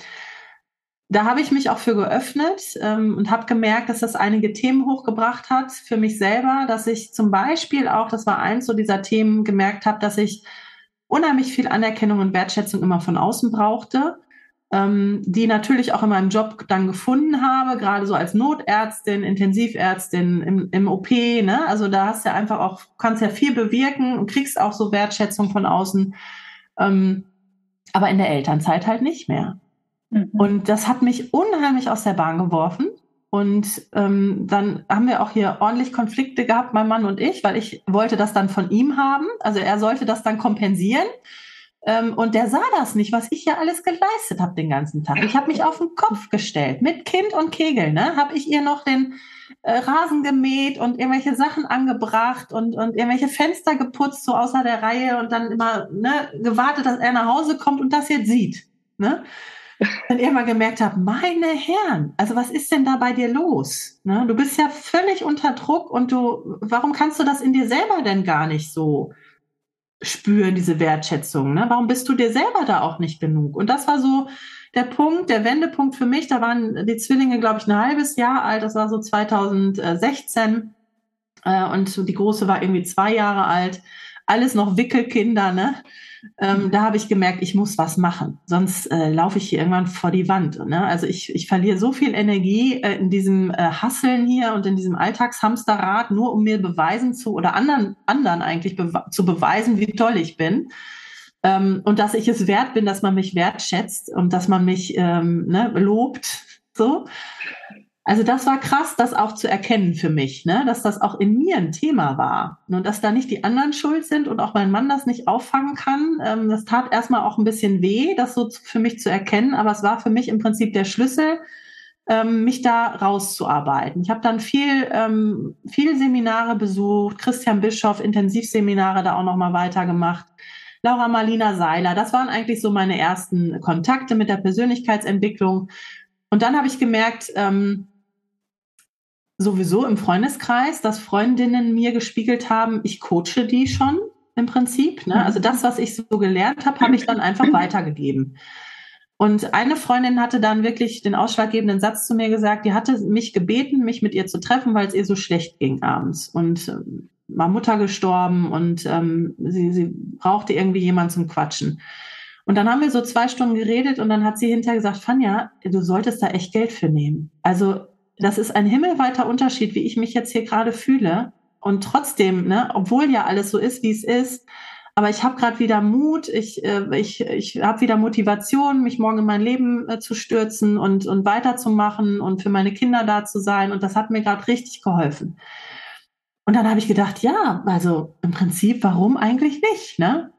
da habe ich mich auch für geöffnet ähm, und habe gemerkt, dass das einige Themen hochgebracht hat für mich selber, dass ich zum Beispiel auch, das war eins so dieser Themen, gemerkt habe, dass ich unheimlich viel Anerkennung und Wertschätzung immer von außen brauchte, ähm, die natürlich auch in meinem Job dann gefunden habe, gerade so als Notärztin, Intensivärztin im, im OP. Ne? Also da hast du ja einfach auch, kannst ja viel bewirken und kriegst auch so Wertschätzung von außen. Ähm, aber in der Elternzeit halt nicht mehr. Mhm. Und das hat mich unheimlich aus der Bahn geworfen. Und ähm, dann haben wir auch hier ordentlich Konflikte gehabt, mein Mann und ich, weil ich wollte das dann von ihm haben. Also er sollte das dann kompensieren. Ähm, und der sah das nicht, was ich ja alles geleistet habe den ganzen Tag. Ich habe mich auf den Kopf gestellt, mit Kind und Kegel, ne? Habe ich ihr noch den äh, Rasen gemäht und irgendwelche Sachen angebracht und, und irgendwelche Fenster geputzt, so außer der Reihe und dann immer ne, gewartet, dass er nach Hause kommt und das jetzt sieht. Ne? dann irgendwann gemerkt habe, meine Herren, also was ist denn da bei dir los? Ne? Du bist ja völlig unter Druck und du, warum kannst du das in dir selber denn gar nicht so spüren, diese Wertschätzung? Ne? Warum bist du dir selber da auch nicht genug? Und das war so der Punkt, der Wendepunkt für mich. Da waren die Zwillinge, glaube ich, ein halbes Jahr alt. Das war so 2016. Äh, und die Große war irgendwie zwei Jahre alt. Alles noch Wickelkinder, ne? ähm, da habe ich gemerkt, ich muss was machen, sonst äh, laufe ich hier irgendwann vor die Wand. Ne? Also ich, ich verliere so viel Energie äh, in diesem äh, Hasseln hier und in diesem Alltagshamsterrad, nur um mir beweisen zu oder anderen, anderen eigentlich bewe zu beweisen, wie toll ich bin. Ähm, und dass ich es wert bin, dass man mich wertschätzt und dass man mich ähm, ne, lobt. So. Also das war krass, das auch zu erkennen für mich, ne? dass das auch in mir ein Thema war und dass da nicht die anderen schuld sind und auch mein Mann das nicht auffangen kann. Ähm, das tat erstmal auch ein bisschen weh, das so für mich zu erkennen, aber es war für mich im Prinzip der Schlüssel, ähm, mich da rauszuarbeiten. Ich habe dann viel, ähm, viel Seminare besucht, Christian Bischoff, Intensivseminare da auch nochmal weitergemacht. Laura Marlina Seiler, das waren eigentlich so meine ersten Kontakte mit der Persönlichkeitsentwicklung. Und dann habe ich gemerkt, ähm, sowieso im Freundeskreis, dass Freundinnen mir gespiegelt haben, ich coache die schon im Prinzip. Ne? Also das, was ich so gelernt habe, habe ich dann einfach weitergegeben. Und eine Freundin hatte dann wirklich den ausschlaggebenden Satz zu mir gesagt, die hatte mich gebeten, mich mit ihr zu treffen, weil es ihr so schlecht ging abends. Und ähm, war Mutter gestorben und ähm, sie, sie brauchte irgendwie jemanden zum Quatschen. Und dann haben wir so zwei Stunden geredet und dann hat sie hinterher gesagt, Fanja, du solltest da echt Geld für nehmen. Also das ist ein himmelweiter Unterschied, wie ich mich jetzt hier gerade fühle. Und trotzdem, ne, obwohl ja alles so ist, wie es ist, aber ich habe gerade wieder Mut, ich, äh, ich, ich habe wieder Motivation, mich morgen in mein Leben äh, zu stürzen und, und weiterzumachen und für meine Kinder da zu sein. Und das hat mir gerade richtig geholfen. Und dann habe ich gedacht, ja, also im Prinzip, warum eigentlich nicht? Ne?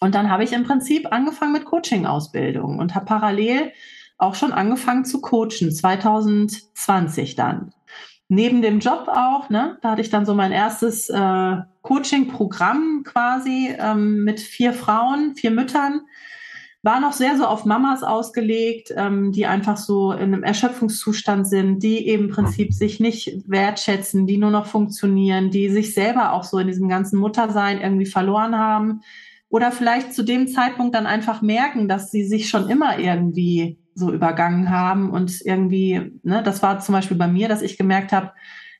Und dann habe ich im Prinzip angefangen mit Coaching-Ausbildung und habe parallel auch schon angefangen zu coachen, 2020 dann. Neben dem Job auch, ne, da hatte ich dann so mein erstes äh, Coaching-Programm quasi ähm, mit vier Frauen, vier Müttern. War noch sehr so auf Mamas ausgelegt, ähm, die einfach so in einem Erschöpfungszustand sind, die eben im Prinzip sich nicht wertschätzen, die nur noch funktionieren, die sich selber auch so in diesem ganzen Muttersein irgendwie verloren haben. Oder vielleicht zu dem Zeitpunkt dann einfach merken, dass sie sich schon immer irgendwie so übergangen haben und irgendwie, ne, das war zum Beispiel bei mir, dass ich gemerkt habe,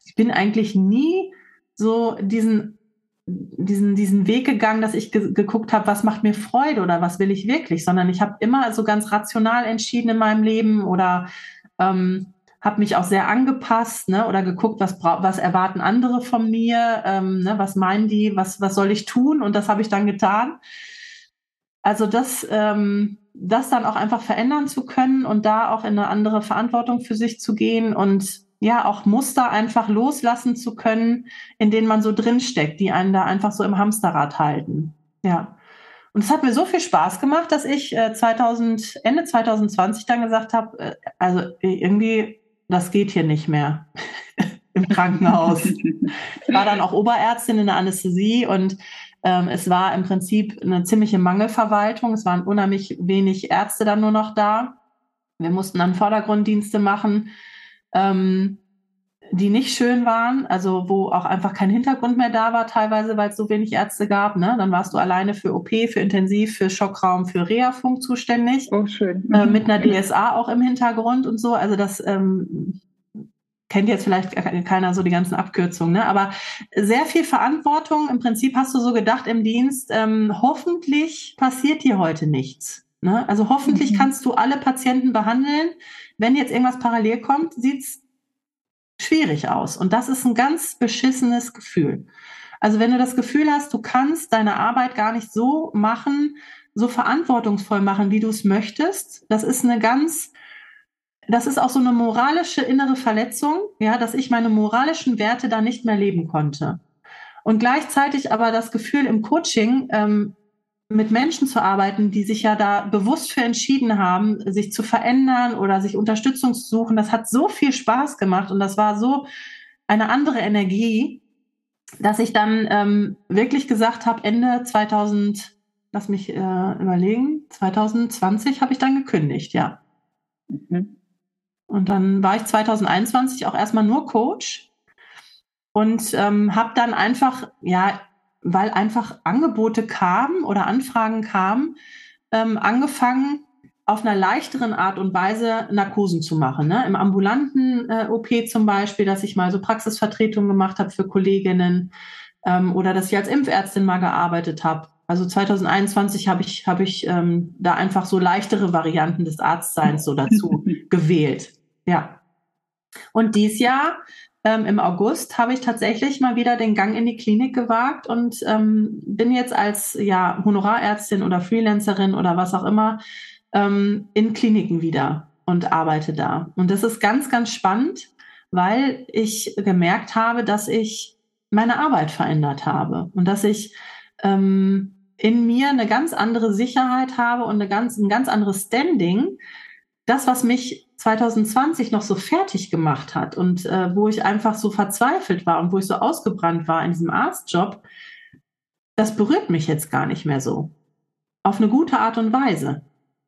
ich bin eigentlich nie so diesen diesen diesen Weg gegangen, dass ich ge geguckt habe, was macht mir Freude oder was will ich wirklich, sondern ich habe immer so ganz rational entschieden in meinem Leben oder ähm, habe mich auch sehr angepasst, ne, oder geguckt, was was erwarten andere von mir, ähm, ne, was meinen die, was was soll ich tun und das habe ich dann getan. Also das ähm, das dann auch einfach verändern zu können und da auch in eine andere Verantwortung für sich zu gehen und ja, auch Muster einfach loslassen zu können, in denen man so drinsteckt, die einen da einfach so im Hamsterrad halten. Ja. Und es hat mir so viel Spaß gemacht, dass ich äh, 2000, Ende 2020 dann gesagt habe, äh, also irgendwie, das geht hier nicht mehr. im Krankenhaus. Ich war dann auch Oberärztin in der Anästhesie und ähm, es war im Prinzip eine ziemliche Mangelverwaltung. Es waren unheimlich wenig Ärzte dann nur noch da. Wir mussten dann Vordergrunddienste machen. Ähm, die nicht schön waren, also wo auch einfach kein Hintergrund mehr da war, teilweise, weil es so wenig Ärzte gab. Ne? Dann warst du alleine für OP, für Intensiv, für Schockraum, für Reha-Funk zuständig. Oh, schön. Äh, mit einer DSA auch im Hintergrund und so. Also das ähm, kennt jetzt vielleicht keiner so die ganzen Abkürzungen, ne? aber sehr viel Verantwortung. Im Prinzip hast du so gedacht im Dienst, ähm, hoffentlich passiert dir heute nichts. Ne? Also hoffentlich mhm. kannst du alle Patienten behandeln. Wenn jetzt irgendwas parallel kommt, sieht's schwierig aus. Und das ist ein ganz beschissenes Gefühl. Also wenn du das Gefühl hast, du kannst deine Arbeit gar nicht so machen, so verantwortungsvoll machen, wie du es möchtest, das ist eine ganz, das ist auch so eine moralische innere Verletzung, ja, dass ich meine moralischen Werte da nicht mehr leben konnte. Und gleichzeitig aber das Gefühl im Coaching, ähm, mit Menschen zu arbeiten, die sich ja da bewusst für entschieden haben, sich zu verändern oder sich Unterstützung zu suchen, das hat so viel Spaß gemacht und das war so eine andere Energie, dass ich dann ähm, wirklich gesagt habe, Ende 2000, lass mich äh, überlegen, 2020 habe ich dann gekündigt, ja. Mhm. Und dann war ich 2021 auch erstmal nur Coach und ähm, habe dann einfach, ja, weil einfach Angebote kamen oder Anfragen kamen, ähm, angefangen, auf einer leichteren Art und Weise Narkosen zu machen. Ne? Im ambulanten äh, OP zum Beispiel, dass ich mal so Praxisvertretung gemacht habe für Kolleginnen ähm, oder dass ich als Impfärztin mal gearbeitet habe. Also 2021 habe ich, hab ich ähm, da einfach so leichtere Varianten des Arztseins so dazu gewählt. Ja. Und dies Jahr ähm, im August habe ich tatsächlich mal wieder den Gang in die Klinik gewagt und ähm, bin jetzt als ja, Honorarärztin oder Freelancerin oder was auch immer ähm, in Kliniken wieder und arbeite da. Und das ist ganz, ganz spannend, weil ich gemerkt habe, dass ich meine Arbeit verändert habe und dass ich ähm, in mir eine ganz andere Sicherheit habe und eine ganz, ein ganz anderes Standing. Das, was mich 2020 noch so fertig gemacht hat und äh, wo ich einfach so verzweifelt war und wo ich so ausgebrannt war in diesem Arztjob, das berührt mich jetzt gar nicht mehr so. Auf eine gute Art und Weise.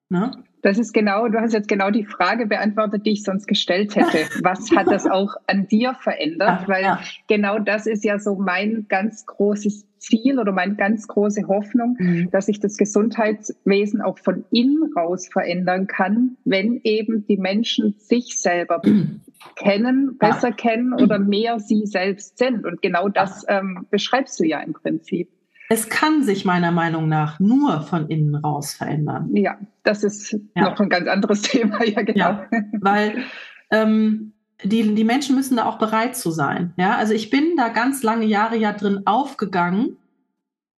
Ne? Das ist genau, du hast jetzt genau die Frage beantwortet, die ich sonst gestellt hätte. Was hat das auch an dir verändert? Ach, Weil ja. genau das ist ja so mein ganz großes Ziel oder meine ganz große Hoffnung, mhm. dass sich das Gesundheitswesen auch von innen raus verändern kann, wenn eben die Menschen sich selber mhm. kennen, besser ja. kennen oder mehr sie selbst sind. Und genau das ähm, beschreibst du ja im Prinzip. Es kann sich meiner Meinung nach nur von innen raus verändern. Ja, das ist ja. noch ein ganz anderes Thema, ja, genau. Ja, weil ähm, die, die Menschen müssen da auch bereit zu sein. Ja, also ich bin da ganz lange Jahre ja drin aufgegangen,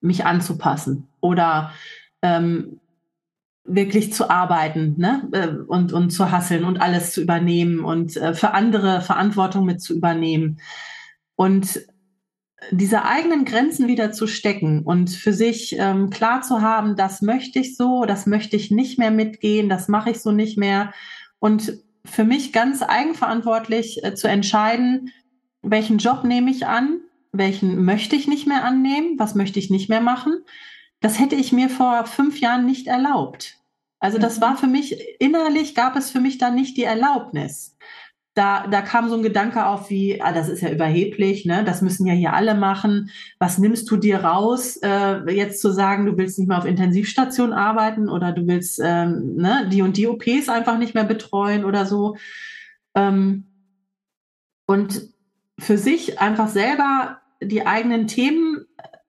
mich anzupassen oder ähm, wirklich zu arbeiten ne? Äh, und, und zu hasseln und alles zu übernehmen und äh, für andere Verantwortung mit zu übernehmen. Und diese eigenen Grenzen wieder zu stecken und für sich ähm, klar zu haben, das möchte ich so, das möchte ich nicht mehr mitgehen, das mache ich so nicht mehr. Und für mich ganz eigenverantwortlich äh, zu entscheiden, welchen Job nehme ich an, welchen möchte ich nicht mehr annehmen, was möchte ich nicht mehr machen. Das hätte ich mir vor fünf Jahren nicht erlaubt. Also das mhm. war für mich, innerlich gab es für mich da nicht die Erlaubnis da, da kam so ein Gedanke auf wie, ah, das ist ja überheblich, ne? das müssen ja hier alle machen. Was nimmst du dir raus, äh, jetzt zu sagen, du willst nicht mehr auf Intensivstation arbeiten oder du willst ähm, ne, die und die OPs einfach nicht mehr betreuen oder so. Ähm, und für sich einfach selber die eigenen Themen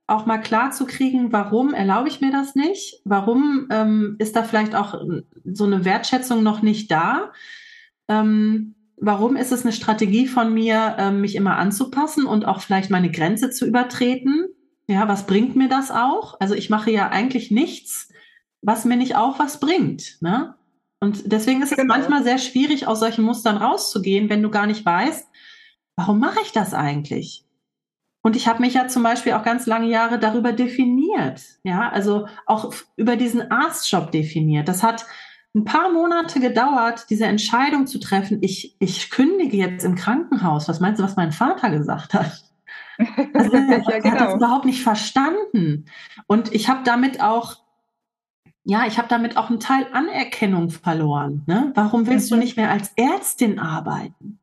auch mal klar zu kriegen, warum erlaube ich mir das nicht? Warum ähm, ist da vielleicht auch so eine Wertschätzung noch nicht da? Ähm, warum ist es eine Strategie von mir, ähm, mich immer anzupassen und auch vielleicht meine Grenze zu übertreten? Ja, was bringt mir das auch? Also ich mache ja eigentlich nichts, was mir nicht auch was bringt. Ne? Und deswegen ist es genau. manchmal sehr schwierig, aus solchen Mustern rauszugehen, wenn du gar nicht weißt, warum mache ich das eigentlich? Und ich habe mich ja zum Beispiel auch ganz lange Jahre darüber definiert, ja, also auch über diesen Arztjob definiert. Das hat ein paar Monate gedauert, diese Entscheidung zu treffen, ich, ich kündige jetzt im Krankenhaus. Was meinst du, was mein Vater gesagt hat? Also, er ja, genau. hat das überhaupt nicht verstanden. Und ich habe damit auch, ja, ich habe damit auch einen Teil Anerkennung verloren. Ne? Warum willst mhm. du nicht mehr als Ärztin arbeiten?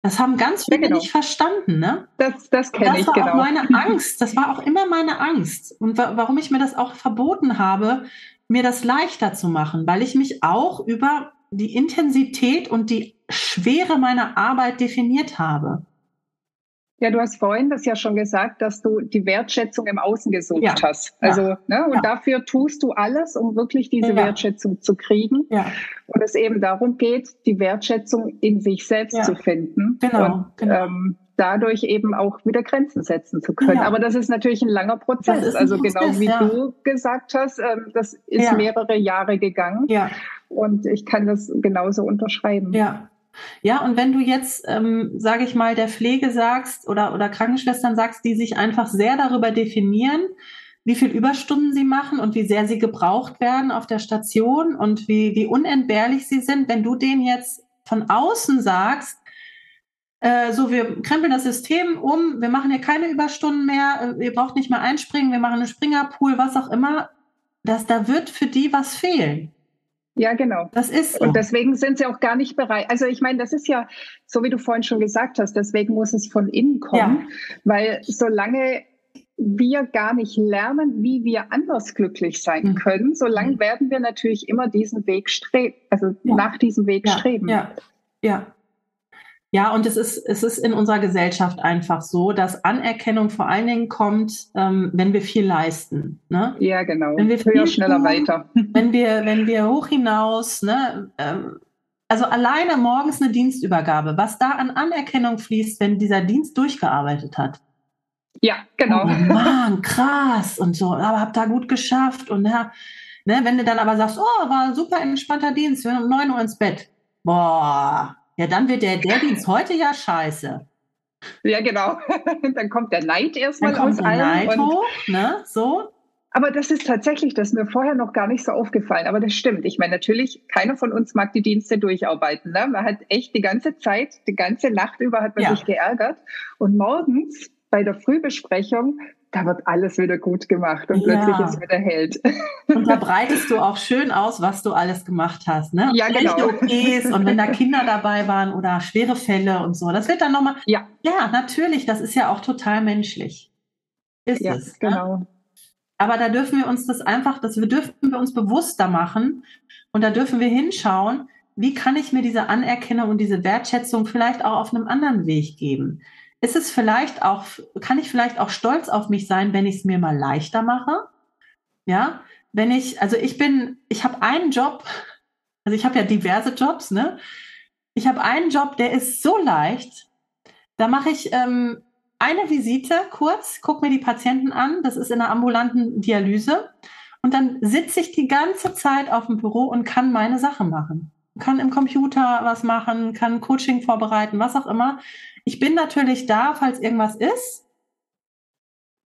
Das haben ganz viele ja, genau. nicht verstanden, ne? Das, das kenne ich, genau. Das war auch meine Angst. Das war auch immer meine Angst. Und wa warum ich mir das auch verboten habe, mir das leichter zu machen, weil ich mich auch über die Intensität und die Schwere meiner Arbeit definiert habe. Ja, du hast vorhin das ja schon gesagt, dass du die Wertschätzung im Außen gesucht ja. hast. Also, ja. ne, und ja. dafür tust du alles, um wirklich diese Wertschätzung zu kriegen. Ja. Und es eben darum geht, die Wertschätzung in sich selbst zu finden. Genau. Und, genau. Ähm, dadurch eben auch wieder Grenzen setzen zu können. Aber das ist natürlich ein langer Prozess. Ein also Prozess, genau wie du gesagt hast, ähm, das ist mehrere Jahre gegangen. Ja. Und ich kann das genauso unterschreiben. Ja. Ja, und wenn du jetzt, ähm, sage ich mal, der Pflege sagst oder, oder Krankenschwestern sagst, die sich einfach sehr darüber definieren, wie viel Überstunden sie machen und wie sehr sie gebraucht werden auf der Station und wie, wie unentbehrlich sie sind, wenn du denen jetzt von außen sagst, äh, so, wir krempeln das System um, wir machen hier keine Überstunden mehr, äh, ihr braucht nicht mehr einspringen, wir machen einen Springerpool, was auch immer, dass da wird für die was fehlen. Ja, genau. Das ist so. Und deswegen sind sie auch gar nicht bereit. Also ich meine, das ist ja, so wie du vorhin schon gesagt hast, deswegen muss es von innen kommen, ja. weil solange wir gar nicht lernen, wie wir anders glücklich sein mhm. können, solange mhm. werden wir natürlich immer diesen Weg streben, also ja. nach diesem Weg ja. streben. Ja, ja. Ja, und es ist, es ist in unserer Gesellschaft einfach so, dass Anerkennung vor allen Dingen kommt, ähm, wenn wir viel leisten. Ne? Ja, genau. Wenn wir Höher, schneller, tun, weiter. Wenn wir, wenn wir hoch hinaus, ne, ähm, also alleine morgens eine Dienstübergabe, was da an Anerkennung fließt, wenn dieser Dienst durchgearbeitet hat. Ja, genau. Oh Mann, krass und so, aber habt da gut geschafft und ja, ne, wenn du dann aber sagst, oh, war ein super entspannter Dienst, wir sind um 9 Uhr ins Bett. Boah, ja, dann wird der, Dienst heute ja scheiße. Ja, genau. dann kommt der Neid erstmal dann kommt aus der Neid hoch, ne? So. Aber das ist tatsächlich, das ist mir vorher noch gar nicht so aufgefallen. Aber das stimmt. Ich meine, natürlich, keiner von uns mag die Dienste durcharbeiten. Ne? Man hat echt die ganze Zeit, die ganze Nacht über hat man ja. sich geärgert. Und morgens bei der Frühbesprechung da wird alles wieder gut gemacht und ja. plötzlich ist wieder Held. Und da breitest du auch schön aus, was du alles gemacht hast, ne? Ja, genau. OPs und wenn da Kinder dabei waren oder schwere Fälle und so. Das wird dann nochmal. Ja. Ja, natürlich. Das ist ja auch total menschlich. Ist ja, es. Ne? Genau. Ne? Aber da dürfen wir uns das einfach, das wir dürfen wir uns bewusster machen und da dürfen wir hinschauen, wie kann ich mir diese Anerkennung und diese Wertschätzung vielleicht auch auf einem anderen Weg geben? Ist es vielleicht auch, kann ich vielleicht auch stolz auf mich sein, wenn ich es mir mal leichter mache? Ja, wenn ich, also ich bin, ich habe einen Job, also ich habe ja diverse Jobs, ne? Ich habe einen Job, der ist so leicht. Da mache ich ähm, eine Visite kurz, gucke mir die Patienten an, das ist in der ambulanten Dialyse. Und dann sitze ich die ganze Zeit auf dem Büro und kann meine Sachen machen. Kann im Computer was machen, kann Coaching vorbereiten, was auch immer. Ich bin natürlich da, falls irgendwas ist.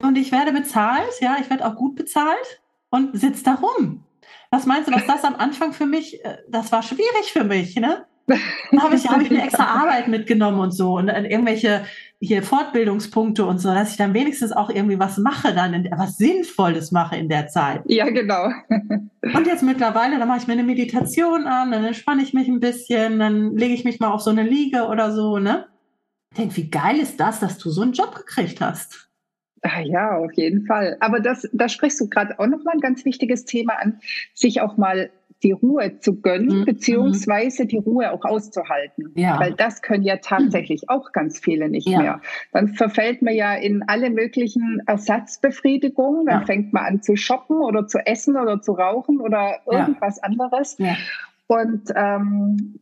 Und ich werde bezahlt, ja, ich werde auch gut bezahlt und sitze da rum. Was meinst du, was das am Anfang für mich, äh, das war schwierig für mich, ne? Da habe ich, hab ich mir extra Arbeit mitgenommen und so und irgendwelche hier Fortbildungspunkte und so, dass ich dann wenigstens auch irgendwie was mache, dann in, was Sinnvolles mache in der Zeit. Ja, genau. Und jetzt mittlerweile, da mache ich mir eine Meditation an, dann entspanne ich mich ein bisschen, dann lege ich mich mal auf so eine Liege oder so, ne? Denke, wie geil ist das, dass du so einen Job gekriegt hast? Ah, ja, auf jeden Fall. Aber das, da sprichst du gerade auch noch mal ein ganz wichtiges Thema an, sich auch mal die Ruhe zu gönnen, mhm. beziehungsweise die Ruhe auch auszuhalten. Ja. Weil das können ja tatsächlich mhm. auch ganz viele nicht ja. mehr. Dann verfällt man ja in alle möglichen Ersatzbefriedigungen. Dann ja. fängt man an zu shoppen oder zu essen oder zu rauchen oder irgendwas anderes. Und ähm,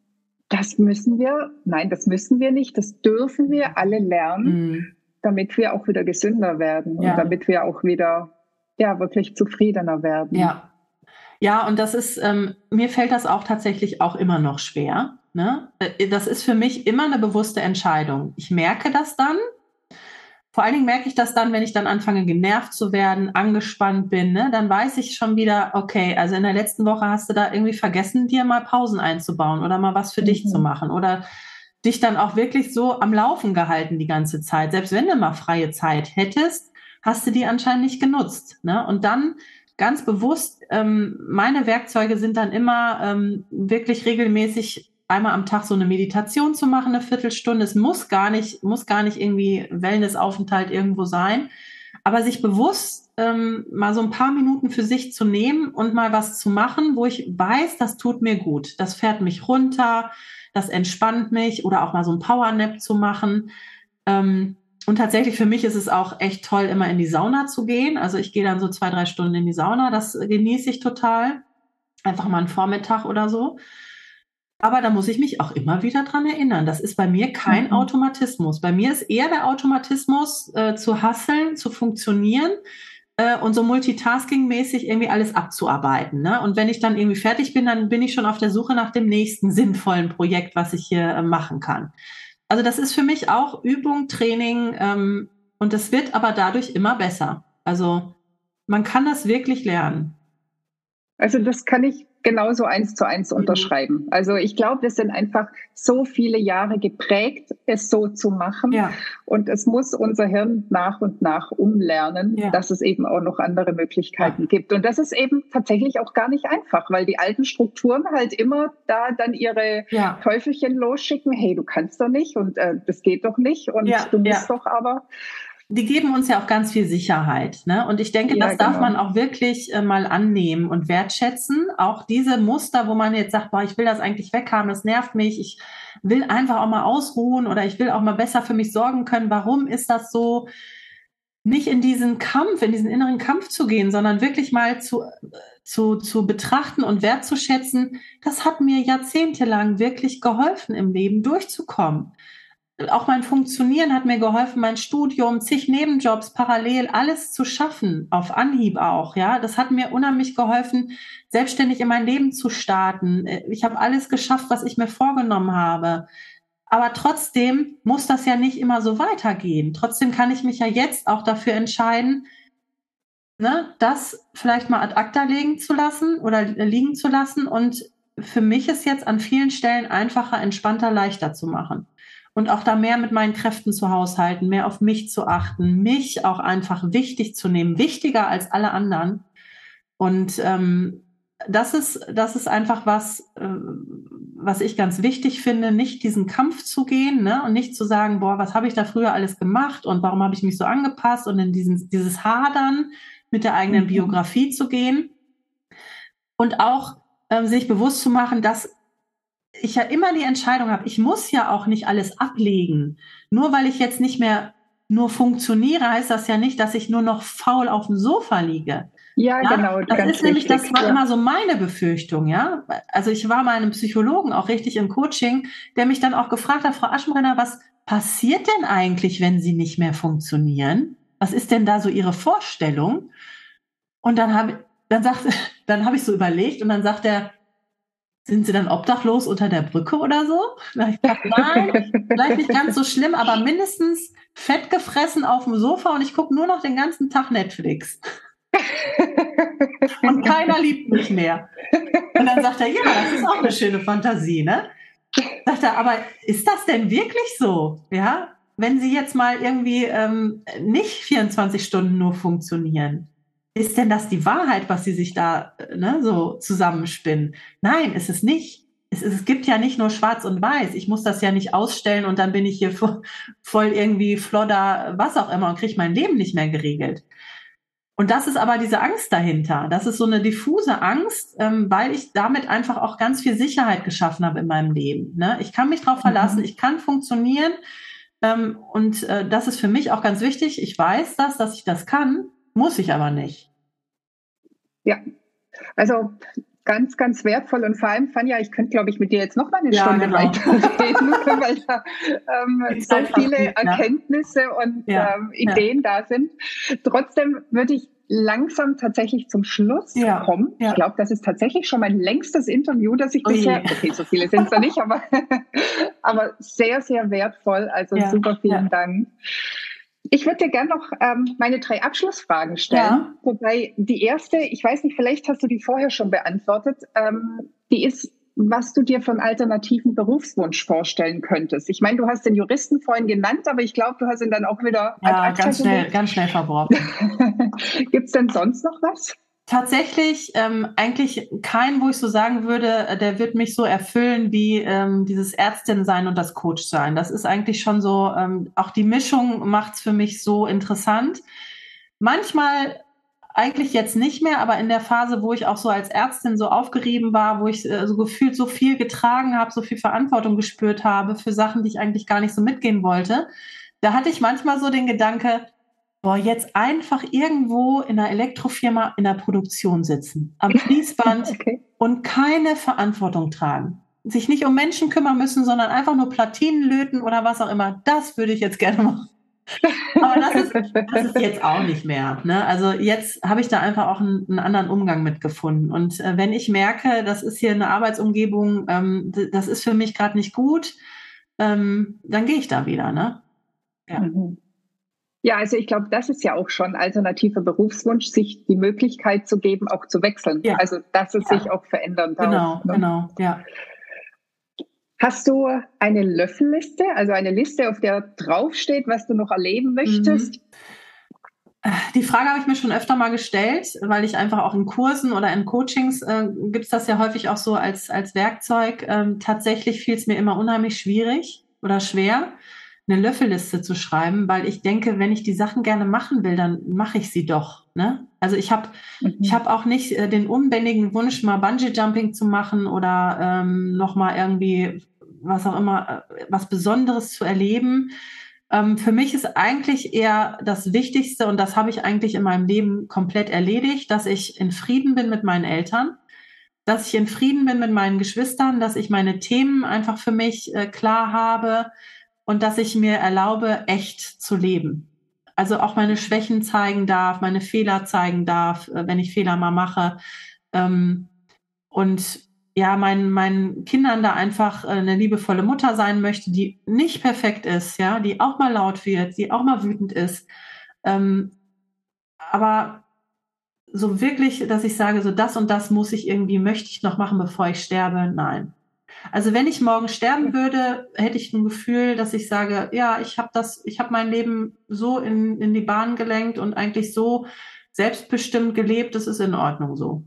das müssen wir, nein, das müssen wir nicht, das dürfen wir alle lernen, mhm. damit wir auch wieder gesünder werden ja. und damit wir auch wieder, ja, wirklich zufriedener werden. Ja. Ja, und das ist, ähm, mir fällt das auch tatsächlich auch immer noch schwer. Ne? Äh, das ist für mich immer eine bewusste Entscheidung. Ich merke das dann. Vor allen Dingen merke ich das dann, wenn ich dann anfange, genervt zu werden, angespannt bin, ne? dann weiß ich schon wieder, okay, also in der letzten Woche hast du da irgendwie vergessen, dir mal Pausen einzubauen oder mal was für mhm. dich zu machen oder dich dann auch wirklich so am Laufen gehalten die ganze Zeit. Selbst wenn du mal freie Zeit hättest, hast du die anscheinend nicht genutzt. Ne? Und dann ganz bewusst, ähm, meine Werkzeuge sind dann immer ähm, wirklich regelmäßig einmal am Tag so eine Meditation zu machen, eine Viertelstunde. Es muss gar nicht, muss gar nicht irgendwie Wellnessaufenthalt irgendwo sein. Aber sich bewusst ähm, mal so ein paar Minuten für sich zu nehmen und mal was zu machen, wo ich weiß, das tut mir gut. Das fährt mich runter, das entspannt mich oder auch mal so ein Powernap zu machen. Ähm, und tatsächlich für mich ist es auch echt toll, immer in die Sauna zu gehen. Also ich gehe dann so zwei, drei Stunden in die Sauna. Das genieße ich total. Einfach mal einen Vormittag oder so. Aber da muss ich mich auch immer wieder dran erinnern. Das ist bei mir kein mhm. Automatismus. Bei mir ist eher der Automatismus äh, zu hasseln, zu funktionieren äh, und so multitasking-mäßig irgendwie alles abzuarbeiten. Ne? Und wenn ich dann irgendwie fertig bin, dann bin ich schon auf der Suche nach dem nächsten sinnvollen Projekt, was ich hier äh, machen kann. Also das ist für mich auch Übung, Training ähm, und das wird aber dadurch immer besser. Also man kann das wirklich lernen. Also das kann ich genauso eins zu eins mhm. unterschreiben. Also ich glaube, wir sind einfach so viele Jahre geprägt, es so zu machen. Ja. Und es muss unser Hirn nach und nach umlernen, ja. dass es eben auch noch andere Möglichkeiten ja. gibt. Und das ist eben tatsächlich auch gar nicht einfach, weil die alten Strukturen halt immer da dann ihre Teufelchen losschicken. Hey, du kannst doch nicht und äh, das geht doch nicht und du musst doch aber die geben uns ja auch ganz viel Sicherheit. Ne? Und ich denke, ja, das darf genau. man auch wirklich äh, mal annehmen und wertschätzen. Auch diese Muster, wo man jetzt sagt, boah, ich will das eigentlich weghaben, das nervt mich, ich will einfach auch mal ausruhen oder ich will auch mal besser für mich sorgen können. Warum ist das so? Nicht in diesen Kampf, in diesen inneren Kampf zu gehen, sondern wirklich mal zu, zu, zu betrachten und wertzuschätzen, das hat mir jahrzehntelang wirklich geholfen, im Leben durchzukommen auch mein Funktionieren hat mir geholfen, mein Studium, zig Nebenjobs parallel, alles zu schaffen, auf Anhieb auch, ja. Das hat mir unheimlich geholfen, selbstständig in mein Leben zu starten. Ich habe alles geschafft, was ich mir vorgenommen habe. Aber trotzdem muss das ja nicht immer so weitergehen. Trotzdem kann ich mich ja jetzt auch dafür entscheiden, ne, das vielleicht mal ad acta legen zu lassen oder liegen zu lassen und für mich ist jetzt an vielen Stellen einfacher, entspannter, leichter zu machen und auch da mehr mit meinen Kräften zu haushalten, mehr auf mich zu achten, mich auch einfach wichtig zu nehmen, wichtiger als alle anderen. Und ähm, das ist, das ist einfach was, äh, was ich ganz wichtig finde, nicht diesen Kampf zu gehen ne? und nicht zu sagen, boah, was habe ich da früher alles gemacht und warum habe ich mich so angepasst und in diesen, dieses Hadern mit der eigenen mhm. Biografie zu gehen. Und auch ähm, sich bewusst zu machen, dass ich ja immer die Entscheidung habe, ich muss ja auch nicht alles ablegen. Nur weil ich jetzt nicht mehr nur funktioniere, heißt das ja nicht, dass ich nur noch faul auf dem Sofa liege. Ja, ja genau. Das ist nämlich, das war ja. immer so meine Befürchtung, ja. Also ich war mal einem Psychologen auch richtig im Coaching, der mich dann auch gefragt hat, Frau Aschenbrenner, was passiert denn eigentlich, wenn Sie nicht mehr funktionieren? Was ist denn da so Ihre Vorstellung? Und dann habe dann sagt, dann habe ich so überlegt und dann sagt er, sind sie dann obdachlos unter der Brücke oder so? Ich dachte, nein, vielleicht nicht ganz so schlimm, aber mindestens fett gefressen auf dem Sofa und ich gucke nur noch den ganzen Tag Netflix. und keiner liebt mich mehr. Und dann sagt er, ja, das ist auch eine schöne Fantasie, ne? Sagt er, aber ist das denn wirklich so? Ja, wenn Sie jetzt mal irgendwie ähm, nicht 24 Stunden nur funktionieren, ist denn das die Wahrheit, was sie sich da ne, so zusammenspinnen? Nein, ist es nicht. Es, es, gibt ja nicht nur schwarz und weiß. Ich muss das ja nicht ausstellen und dann bin ich hier voll irgendwie flodder, was auch immer und kriege mein Leben nicht mehr geregelt. Und das ist aber diese Angst dahinter. Das ist so eine diffuse Angst, ähm, weil ich damit einfach auch ganz viel Sicherheit geschaffen habe in meinem Leben. Ne? Ich kann mich darauf verlassen, mhm. ich kann funktionieren. Ähm, und äh, das ist für mich auch ganz wichtig. Ich weiß das, dass ich das kann. Muss ich aber nicht. Ja, also ganz, ganz wertvoll und vor allem, Fanja, ich könnte, glaube ich, mit dir jetzt noch mal eine ja, Stunde genau. weiterreden, weil da ähm, so viele nicht, Erkenntnisse ja. und ja, ähm, Ideen da sind. Trotzdem würde ich langsam tatsächlich zum Schluss kommen. Ich glaube, das ist tatsächlich schon mein längstes Interview, das ich oh bisher, okay, so viele sind es da nicht, aber, aber sehr, sehr wertvoll. Also super vielen Dank. Ich würde dir gerne noch ähm, meine drei Abschlussfragen stellen. Ja. Wobei die erste, ich weiß nicht, vielleicht hast du die vorher schon beantwortet, ähm, die ist, was du dir von alternativen Berufswunsch vorstellen könntest. Ich meine, du hast den Juristen vorhin genannt, aber ich glaube, du hast ihn dann auch wieder. Ja, ganz schnell, ganz schnell verworfen. Gibt es denn sonst noch was? Tatsächlich ähm, eigentlich kein, wo ich so sagen würde, der wird mich so erfüllen wie ähm, dieses Ärztin sein und das Coach sein. Das ist eigentlich schon so, ähm, auch die Mischung macht's für mich so interessant. Manchmal eigentlich jetzt nicht mehr, aber in der Phase, wo ich auch so als Ärztin so aufgerieben war, wo ich äh, so gefühlt so viel getragen habe, so viel Verantwortung gespürt habe für Sachen, die ich eigentlich gar nicht so mitgehen wollte, da hatte ich manchmal so den Gedanke, boah, jetzt einfach irgendwo in einer Elektrofirma in der Produktion sitzen, am Fließband okay. und keine Verantwortung tragen. Sich nicht um Menschen kümmern müssen, sondern einfach nur Platinen löten oder was auch immer. Das würde ich jetzt gerne machen. Aber das ist, das ist jetzt auch nicht mehr. Ne? Also jetzt habe ich da einfach auch einen, einen anderen Umgang mitgefunden. Und äh, wenn ich merke, das ist hier eine Arbeitsumgebung, ähm, das ist für mich gerade nicht gut, ähm, dann gehe ich da wieder. Ne? Ja. Mhm. Ja, also ich glaube, das ist ja auch schon alternativer Berufswunsch, sich die Möglichkeit zu geben, auch zu wechseln. Ja. Also dass es ja. sich auch verändern darf. Genau, ne? genau, ja. Hast du eine Löffelliste, also eine Liste, auf der draufsteht, was du noch erleben möchtest? Mhm. Die Frage habe ich mir schon öfter mal gestellt, weil ich einfach auch in Kursen oder in Coachings äh, gibt es das ja häufig auch so als, als Werkzeug. Ähm, tatsächlich fiel es mir immer unheimlich schwierig oder schwer eine Löffelliste zu schreiben, weil ich denke, wenn ich die Sachen gerne machen will, dann mache ich sie doch. Ne? Also ich habe mhm. ich habe auch nicht äh, den unbändigen Wunsch, mal Bungee Jumping zu machen oder ähm, noch mal irgendwie was auch immer äh, was Besonderes zu erleben. Ähm, für mich ist eigentlich eher das Wichtigste und das habe ich eigentlich in meinem Leben komplett erledigt, dass ich in Frieden bin mit meinen Eltern, dass ich in Frieden bin mit meinen Geschwistern, dass ich meine Themen einfach für mich äh, klar habe und dass ich mir erlaube, echt zu leben. Also auch meine Schwächen zeigen darf, meine Fehler zeigen darf, äh, wenn ich Fehler mal mache. Ähm, und ja, meinen, meinen Kindern da einfach äh, eine liebevolle Mutter sein möchte, die nicht perfekt ist, ja, die auch mal laut wird, die auch mal wütend ist. Ähm, aber so wirklich, dass ich sage, so das und das muss ich irgendwie, möchte ich noch machen, bevor ich sterbe, nein. Also wenn ich morgen sterben würde, hätte ich ein Gefühl, dass ich sage, ja, ich habe das, ich habe mein Leben so in, in die Bahn gelenkt und eigentlich so selbstbestimmt gelebt, das ist in Ordnung so.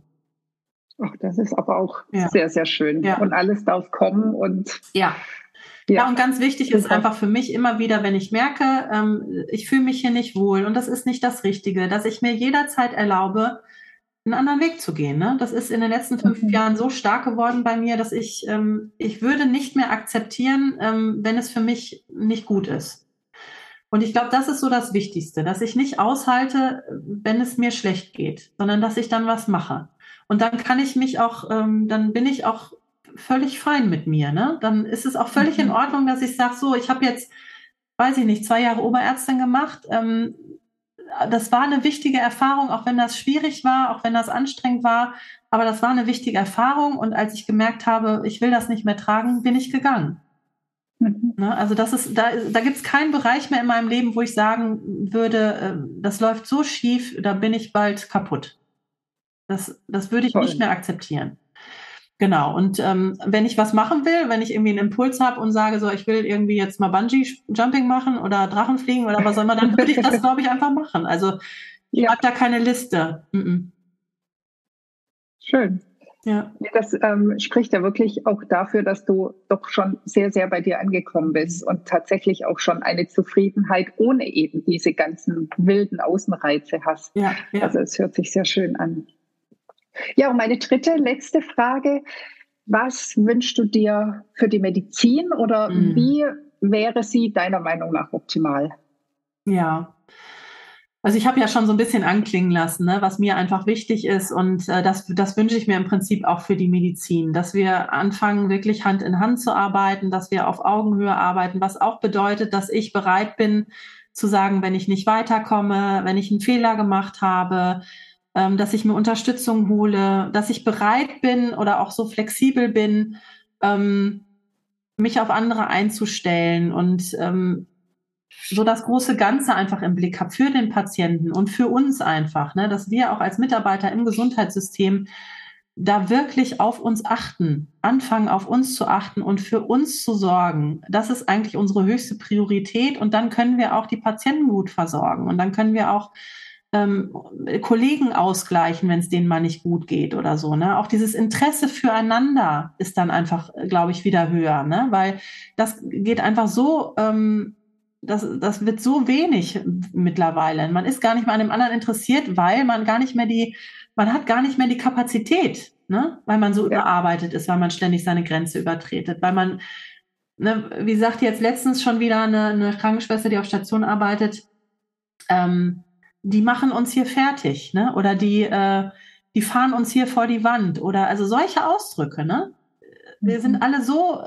Ach, das ist aber auch ja. sehr, sehr schön. Ja. Und alles darf kommen und ja. Ja. ja, und ganz wichtig ist einfach für mich immer wieder, wenn ich merke, ähm, ich fühle mich hier nicht wohl und das ist nicht das Richtige, dass ich mir jederzeit erlaube, einen anderen Weg zu gehen. Ne? Das ist in den letzten fünf mhm. Jahren so stark geworden bei mir, dass ich, ähm, ich würde nicht mehr akzeptieren, ähm, wenn es für mich nicht gut ist. Und ich glaube, das ist so das Wichtigste, dass ich nicht aushalte, wenn es mir schlecht geht, sondern dass ich dann was mache. Und dann kann ich mich auch, ähm, dann bin ich auch völlig fein mit mir. Ne? Dann ist es auch völlig mhm. in Ordnung, dass ich sage, so, ich habe jetzt, weiß ich nicht, zwei Jahre Oberärztin gemacht. Ähm, das war eine wichtige Erfahrung, auch wenn das schwierig war, auch wenn das anstrengend war. Aber das war eine wichtige Erfahrung. Und als ich gemerkt habe, ich will das nicht mehr tragen, bin ich gegangen. Mhm. Ne, also das ist, da, da gibt es keinen Bereich mehr in meinem Leben, wo ich sagen würde, äh, das läuft so schief, da bin ich bald kaputt. Das, das würde ich Toll. nicht mehr akzeptieren. Genau. Und ähm, wenn ich was machen will, wenn ich irgendwie einen Impuls habe und sage, so, ich will irgendwie jetzt mal Bungee-Jumping machen oder Drachenfliegen oder was auch immer, dann würde ich das, glaube ich, einfach machen. Also ich ja. habe da keine Liste. Mm -mm. Schön. Ja. Das ähm, spricht ja wirklich auch dafür, dass du doch schon sehr, sehr bei dir angekommen bist und tatsächlich auch schon eine Zufriedenheit ohne eben diese ganzen wilden Außenreize hast. Ja, ja. Also es hört sich sehr schön an. Ja, und meine dritte, letzte Frage. Was wünschst du dir für die Medizin oder mhm. wie wäre sie deiner Meinung nach optimal? Ja, also ich habe ja schon so ein bisschen anklingen lassen, ne, was mir einfach wichtig ist und äh, das, das wünsche ich mir im Prinzip auch für die Medizin, dass wir anfangen, wirklich Hand in Hand zu arbeiten, dass wir auf Augenhöhe arbeiten, was auch bedeutet, dass ich bereit bin zu sagen, wenn ich nicht weiterkomme, wenn ich einen Fehler gemacht habe, ähm, dass ich mir Unterstützung hole, dass ich bereit bin oder auch so flexibel bin, ähm, mich auf andere einzustellen und ähm, so das große Ganze einfach im Blick habe für den Patienten und für uns einfach, ne, dass wir auch als Mitarbeiter im Gesundheitssystem da wirklich auf uns achten, anfangen auf uns zu achten und für uns zu sorgen. Das ist eigentlich unsere höchste Priorität und dann können wir auch die Patienten gut versorgen und dann können wir auch ähm, Kollegen ausgleichen, wenn es denen mal nicht gut geht oder so. Ne? Auch dieses Interesse füreinander ist dann einfach, glaube ich, wieder höher, ne? weil das geht einfach so, ähm, das, das wird so wenig mittlerweile. Man ist gar nicht mehr an dem anderen interessiert, weil man gar nicht mehr die, man hat gar nicht mehr die Kapazität, ne? weil man so ja. überarbeitet ist, weil man ständig seine Grenze übertretet, weil man, ne, wie sagt jetzt letztens schon wieder eine, eine Krankenschwester, die auf Station arbeitet, ähm, die machen uns hier fertig, ne? Oder die, äh, die fahren uns hier vor die Wand oder also solche Ausdrücke, ne? Wir sind mhm. alle so,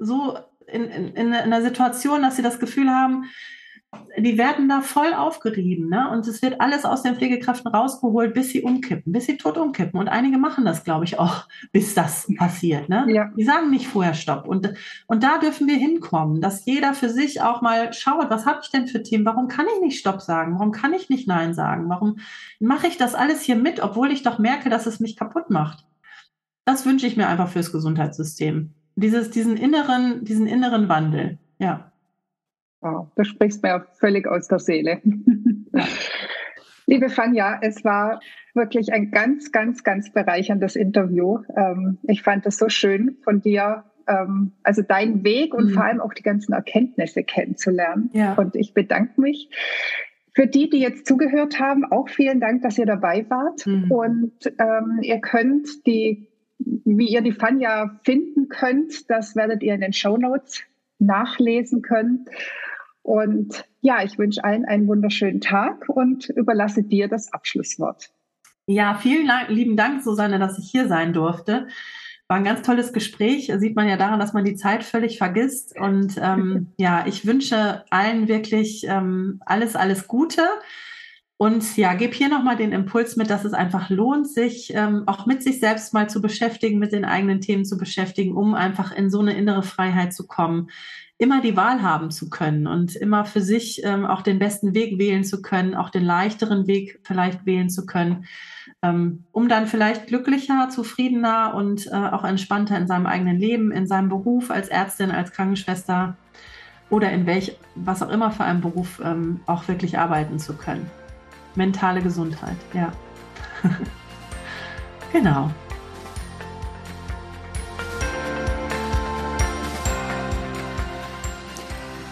so in, in, in einer Situation, dass sie das Gefühl haben, die werden da voll aufgerieben, ne? Und es wird alles aus den Pflegekräften rausgeholt, bis sie umkippen, bis sie tot umkippen. Und einige machen das, glaube ich, auch, bis das passiert, ne? Ja. Die sagen nicht vorher Stopp. Und, und da dürfen wir hinkommen, dass jeder für sich auch mal schaut, was habe ich denn für Themen? Warum kann ich nicht Stopp sagen? Warum kann ich nicht Nein sagen? Warum mache ich das alles hier mit, obwohl ich doch merke, dass es mich kaputt macht? Das wünsche ich mir einfach fürs Gesundheitssystem. Dieses, diesen inneren, diesen inneren Wandel. Ja. Wow, du sprichst mir völlig aus der Seele. Liebe Fanja, es war wirklich ein ganz, ganz, ganz bereicherndes Interview. Ähm, ich fand es so schön von dir, ähm, also deinen Weg und mhm. vor allem auch die ganzen Erkenntnisse kennenzulernen. Ja. Und ich bedanke mich. Für die, die jetzt zugehört haben, auch vielen Dank, dass ihr dabei wart. Mhm. Und ähm, ihr könnt die, wie ihr die Fanja finden könnt, das werdet ihr in den Show Notes nachlesen können. Und ja, ich wünsche allen einen wunderschönen Tag und überlasse dir das Abschlusswort. Ja, vielen lieben Dank, Susanne, dass ich hier sein durfte. War ein ganz tolles Gespräch. Sieht man ja daran, dass man die Zeit völlig vergisst. Und ähm, ja, ich wünsche allen wirklich ähm, alles, alles Gute. Und ja, gebe hier nochmal den Impuls mit, dass es einfach lohnt, sich ähm, auch mit sich selbst mal zu beschäftigen, mit den eigenen Themen zu beschäftigen, um einfach in so eine innere Freiheit zu kommen, immer die Wahl haben zu können und immer für sich ähm, auch den besten Weg wählen zu können, auch den leichteren Weg vielleicht wählen zu können, ähm, um dann vielleicht glücklicher, zufriedener und äh, auch entspannter in seinem eigenen Leben, in seinem Beruf als Ärztin, als Krankenschwester oder in welch, was auch immer für einem Beruf ähm, auch wirklich arbeiten zu können. Mentale Gesundheit, ja. genau.